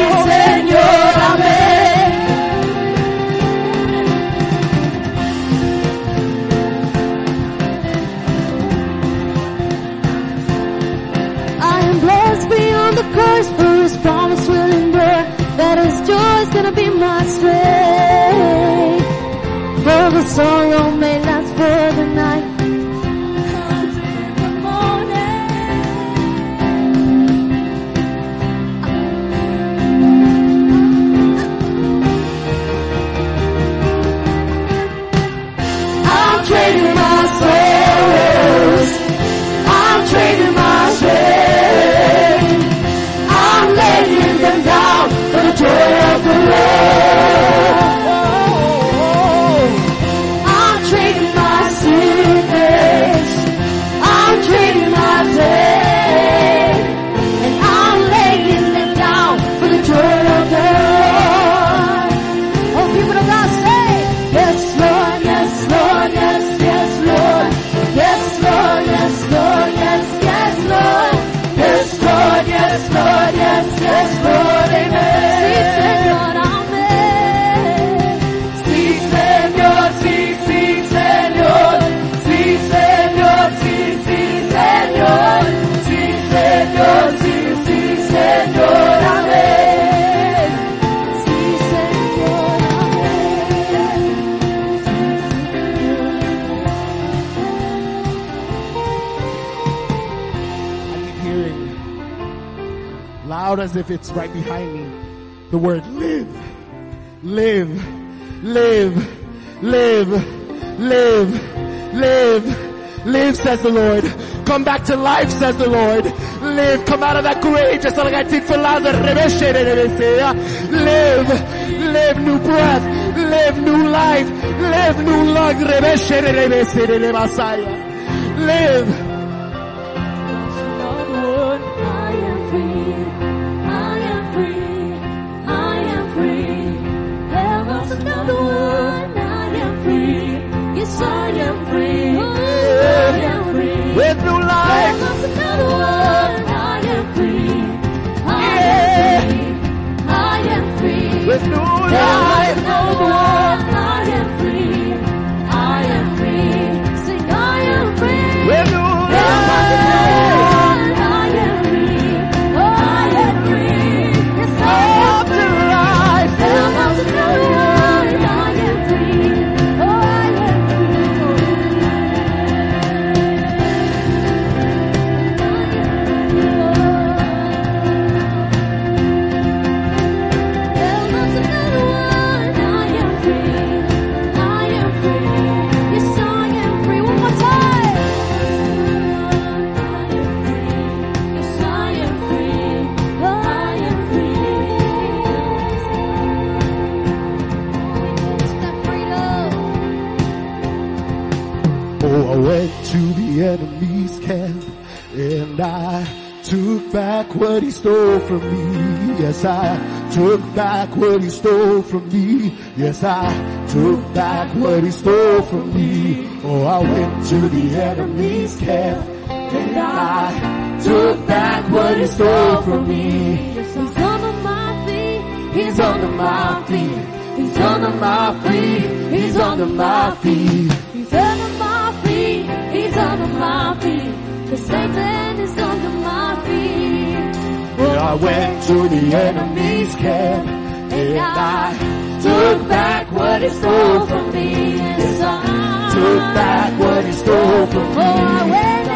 as if it's right behind me. The word live, live, live, live, live, live, live, says the Lord. Come back to life, says the Lord. Live, come out of that grave, just like I did for Lazarus. Live, live new breath, live new life, live new love. Live. Back what he stole from me. Yes, I took back what he stole from me. Yes, I took back what he stole from me. Oh, I went to the enemy's camp and I took back what he stole from me. He's under my feet. He's under my feet. He's under my feet. He's under my feet. He's under my feet. He's under my feet. The Satan I went to the enemy's camp and I took back what he stole from me. Yes, I Took back what he stole from Oh, I me. went.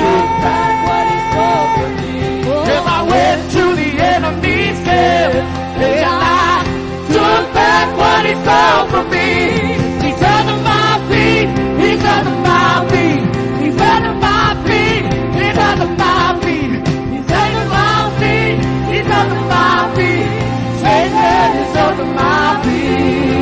Took back what he stole from me. Well, I went to the enemy's camp and I took back what he stole from me. Satan my feet.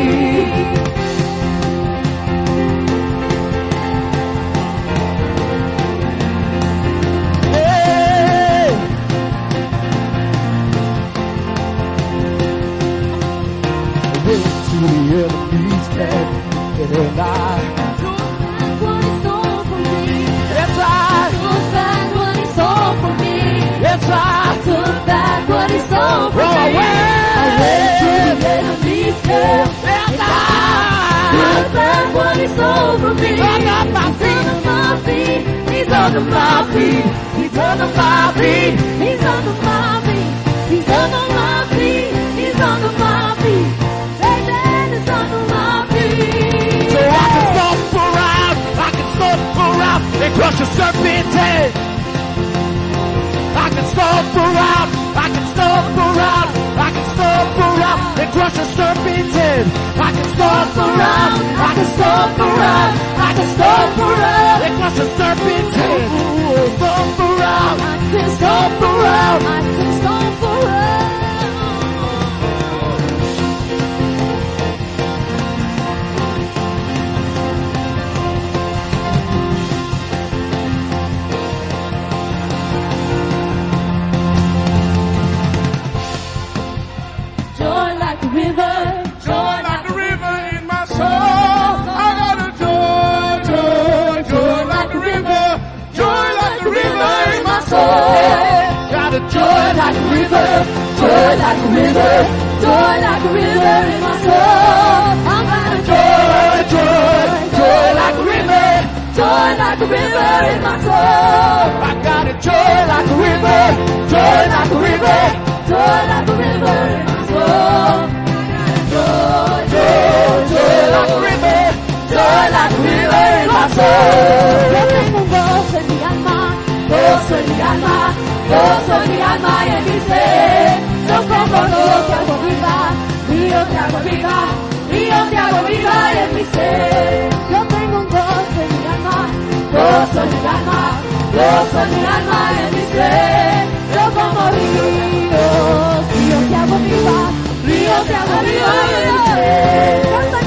Stole from Oh, I went. To the enemy's camp. yes, Took back what stole from me. Under my He's under my feet. He's under my feet. He's under my feet. He's under my feet. He's under my feet. Satan is under my feet. So I can stomp around, I can stomp around and crush a serpent's head. I can stomp around, I stomp around, I can stomp around and crush a serpent's head. I can stomp around, I can stomp around, I can stomp around and crush a serpent's head. Stomp around, I can stomp around. I can stomp around. A Joy like a river, joy like a river, joy like a river in my soul. I got a joy, joy, joy like a river, joy like a river in my soul. I got a joy like a river, joy like a river. Joy like a river in my soul. Joy, Joy, joy like a river, joy like a river in my soul. Mi ser. Yo te hago viva, río te hago viva, río te hago viva en mi ser. Yo tengo un gozo en mi alma, gozo en mi alma, gozo en mi alma. Yo río te hago viva, río te.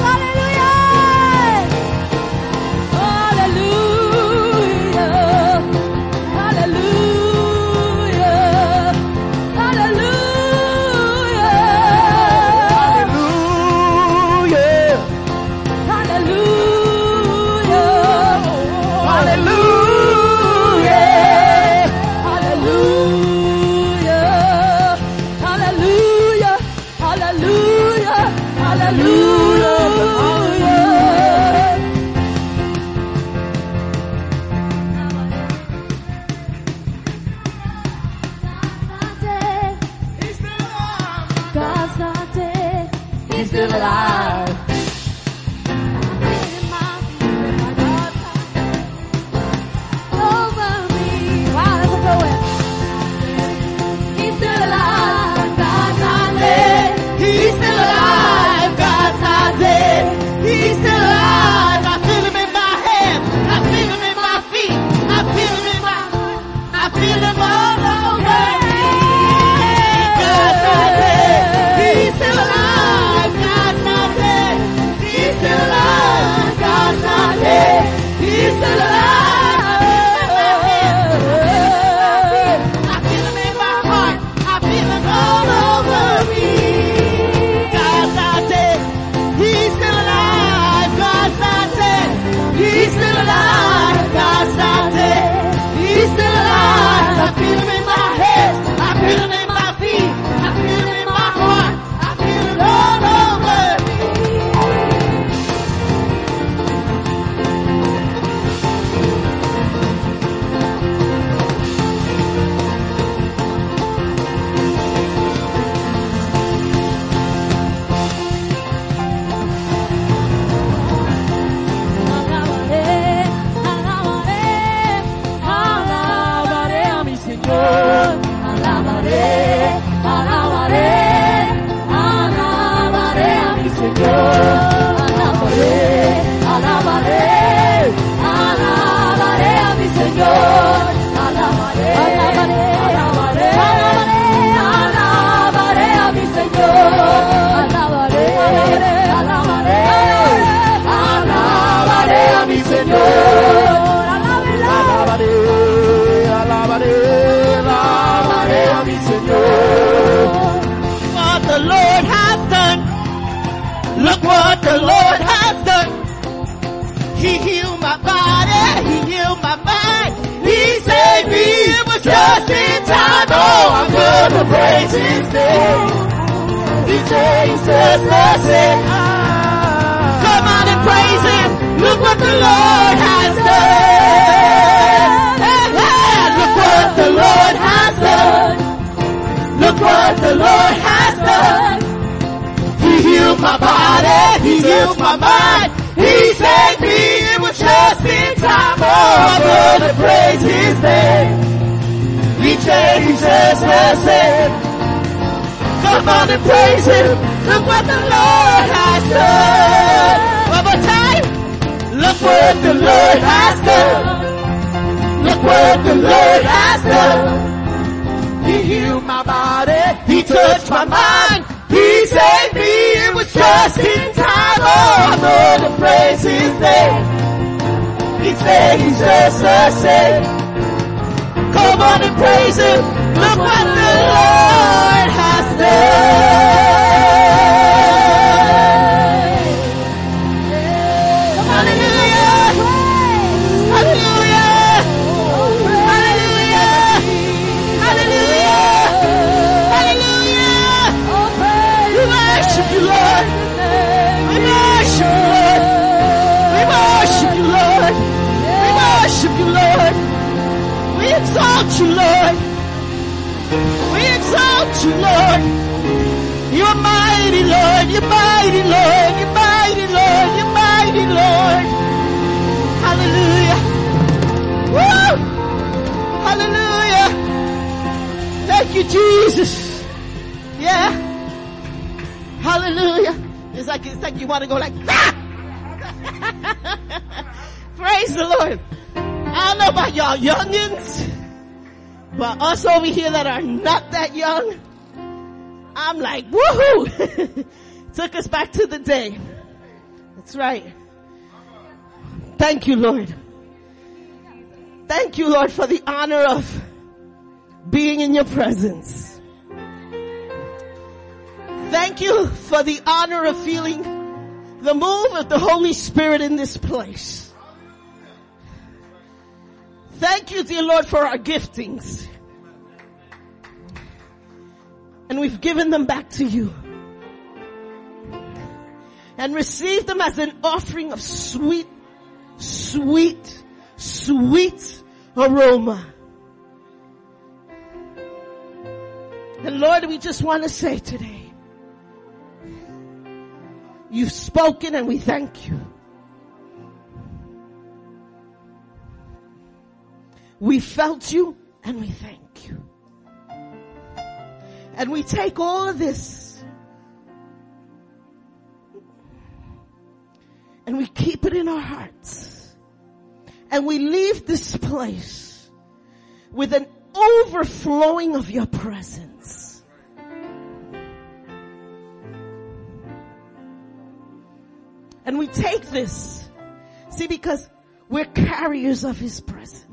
Gonna praise His name. He changed us blessed. Come on and praise Him. Look what the Lord has done. Look what the Lord has done. Look what the Lord has done. He healed my body. He healed my mind. He saved me. It was just in time. Oh, I'm gonna praise His name. He changed us blessed. Come on and praise Him. Look what the Lord has done. One more time. Look what the Lord has done. Look what the Lord has done. He healed my body. He touched my mind. He saved me. It was just in time. Oh, I'm gonna praise His name. He said He's. Come on and praise Him. Look what the Lord has done. Lord. You're mighty, Lord. You're mighty, Lord. You're mighty, Lord. You're mighty, Lord. Hallelujah. Woo! Hallelujah. Thank you, Jesus. Yeah. Hallelujah. It's like, it's like you want to go like, ah! Praise the Lord. I don't know about y'all youngins, but us over here that are not that young, I'm like, woohoo! Took us back to the day. That's right. Thank you, Lord. Thank you, Lord, for the honor of being in your presence. Thank you for the honor of feeling the move of the Holy Spirit in this place. Thank you, dear Lord, for our giftings. And we've given them back to you. And received them as an offering of sweet, sweet, sweet aroma. And Lord, we just want to say today, you've spoken and we thank you. We felt you and we thank you. And we take all of this and we keep it in our hearts. And we leave this place with an overflowing of your presence. And we take this, see, because we're carriers of his presence.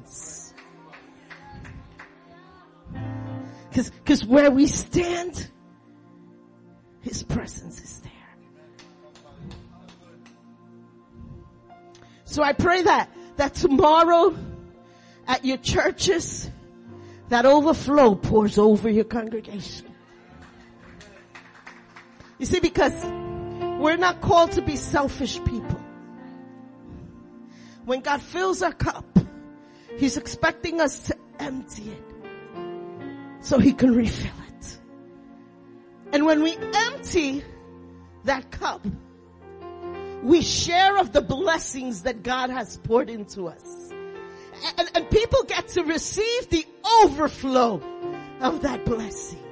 Cause, cause where we stand, his presence is there. So I pray that, that tomorrow at your churches, that overflow pours over your congregation. You see, because we're not called to be selfish people. When God fills our cup, He's expecting us to empty it so He can refill it. And when we empty that cup, we share of the blessings that God has poured into us. And, and people get to receive the overflow of that blessing.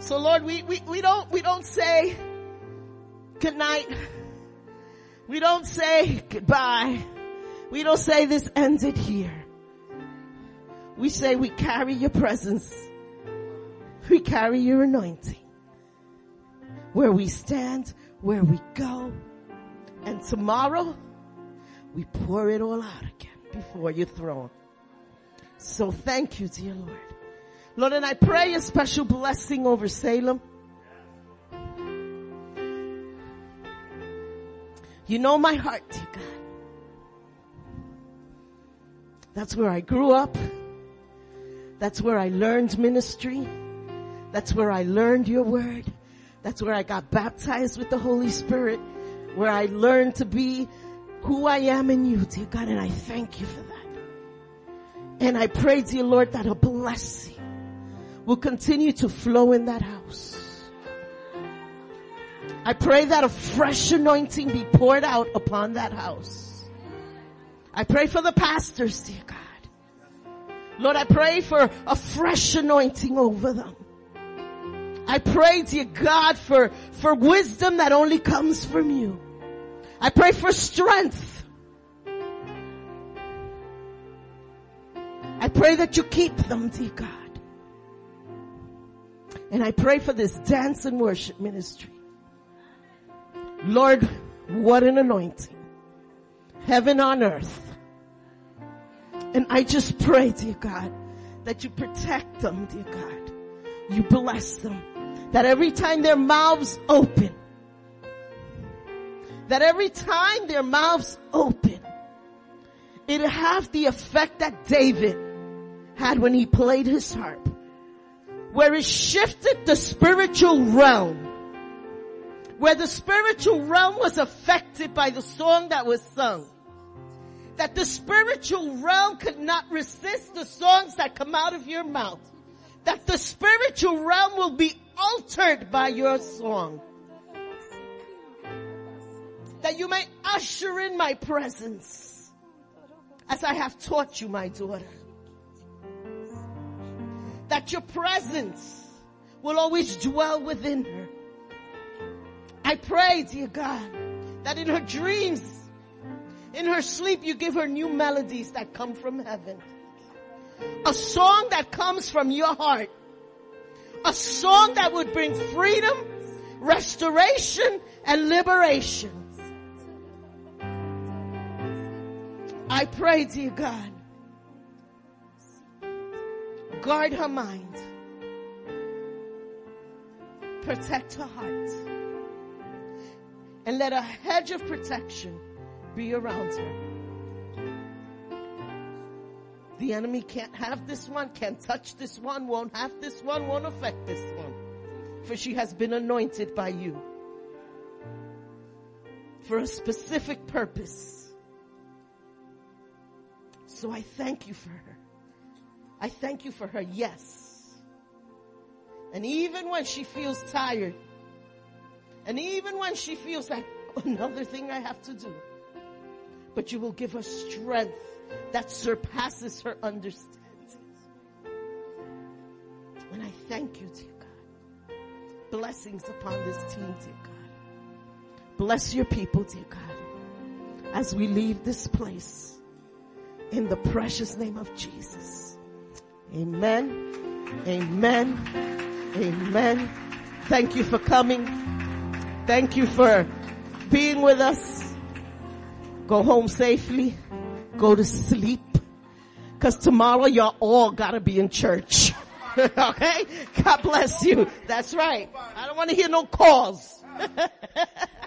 So Lord, we, we, we don't, we don't say good night. We don't say goodbye. We don't say this ended here. We say we carry your presence. We carry your anointing. Where we stand, where we go. And tomorrow, we pour it all out again before your throne. So thank you, dear Lord. Lord, and I pray a special blessing over Salem. You know my heart, dear God. That's where I grew up. That's where I learned ministry. That's where I learned your word. That's where I got baptized with the Holy Spirit. Where I learned to be who I am in you, dear God, and I thank you for that. And I pray, dear Lord, that a blessing will continue to flow in that house. I pray that a fresh anointing be poured out upon that house. I pray for the pastors, dear God. Lord, I pray for a fresh anointing over them. I pray, dear God, for, for wisdom that only comes from you. I pray for strength. I pray that you keep them, dear God. And I pray for this dance and worship ministry. Lord, what an anointing. Heaven on earth. And I just pray, dear God, that you protect them, dear God. You bless them. That every time their mouths open, that every time their mouths open, it'll have the effect that David had when he played his harp, where it shifted the spiritual realm, where the spiritual realm was affected by the song that was sung. That the spiritual realm could not resist the songs that come out of your mouth. That the spiritual realm will be altered by your song that you may usher in my presence as I have taught you, my daughter. that your presence will always dwell within her. I pray, dear God, that in her dreams, in her sleep, you give her new melodies that come from heaven. A song that comes from your heart. A song that would bring freedom, restoration, and liberation. I pray, dear God, guard her mind, protect her heart, and let a hedge of protection be around her. The enemy can't have this one, can't touch this one, won't have this one, won't affect this one. For she has been anointed by you for a specific purpose. So I thank you for her. I thank you for her yes. And even when she feels tired, and even when she feels like another thing I have to do, but you will give her strength that surpasses her understanding. And I thank you, dear God. Blessings upon this team, dear God. Bless your people, dear God, as we leave this place in the precious name of Jesus. Amen. Amen. Amen. Thank you for coming. Thank you for being with us. Go home safely. Go to sleep. Cause tomorrow y'all all gotta be in church. okay? God bless you. That's right. I don't want to hear no calls.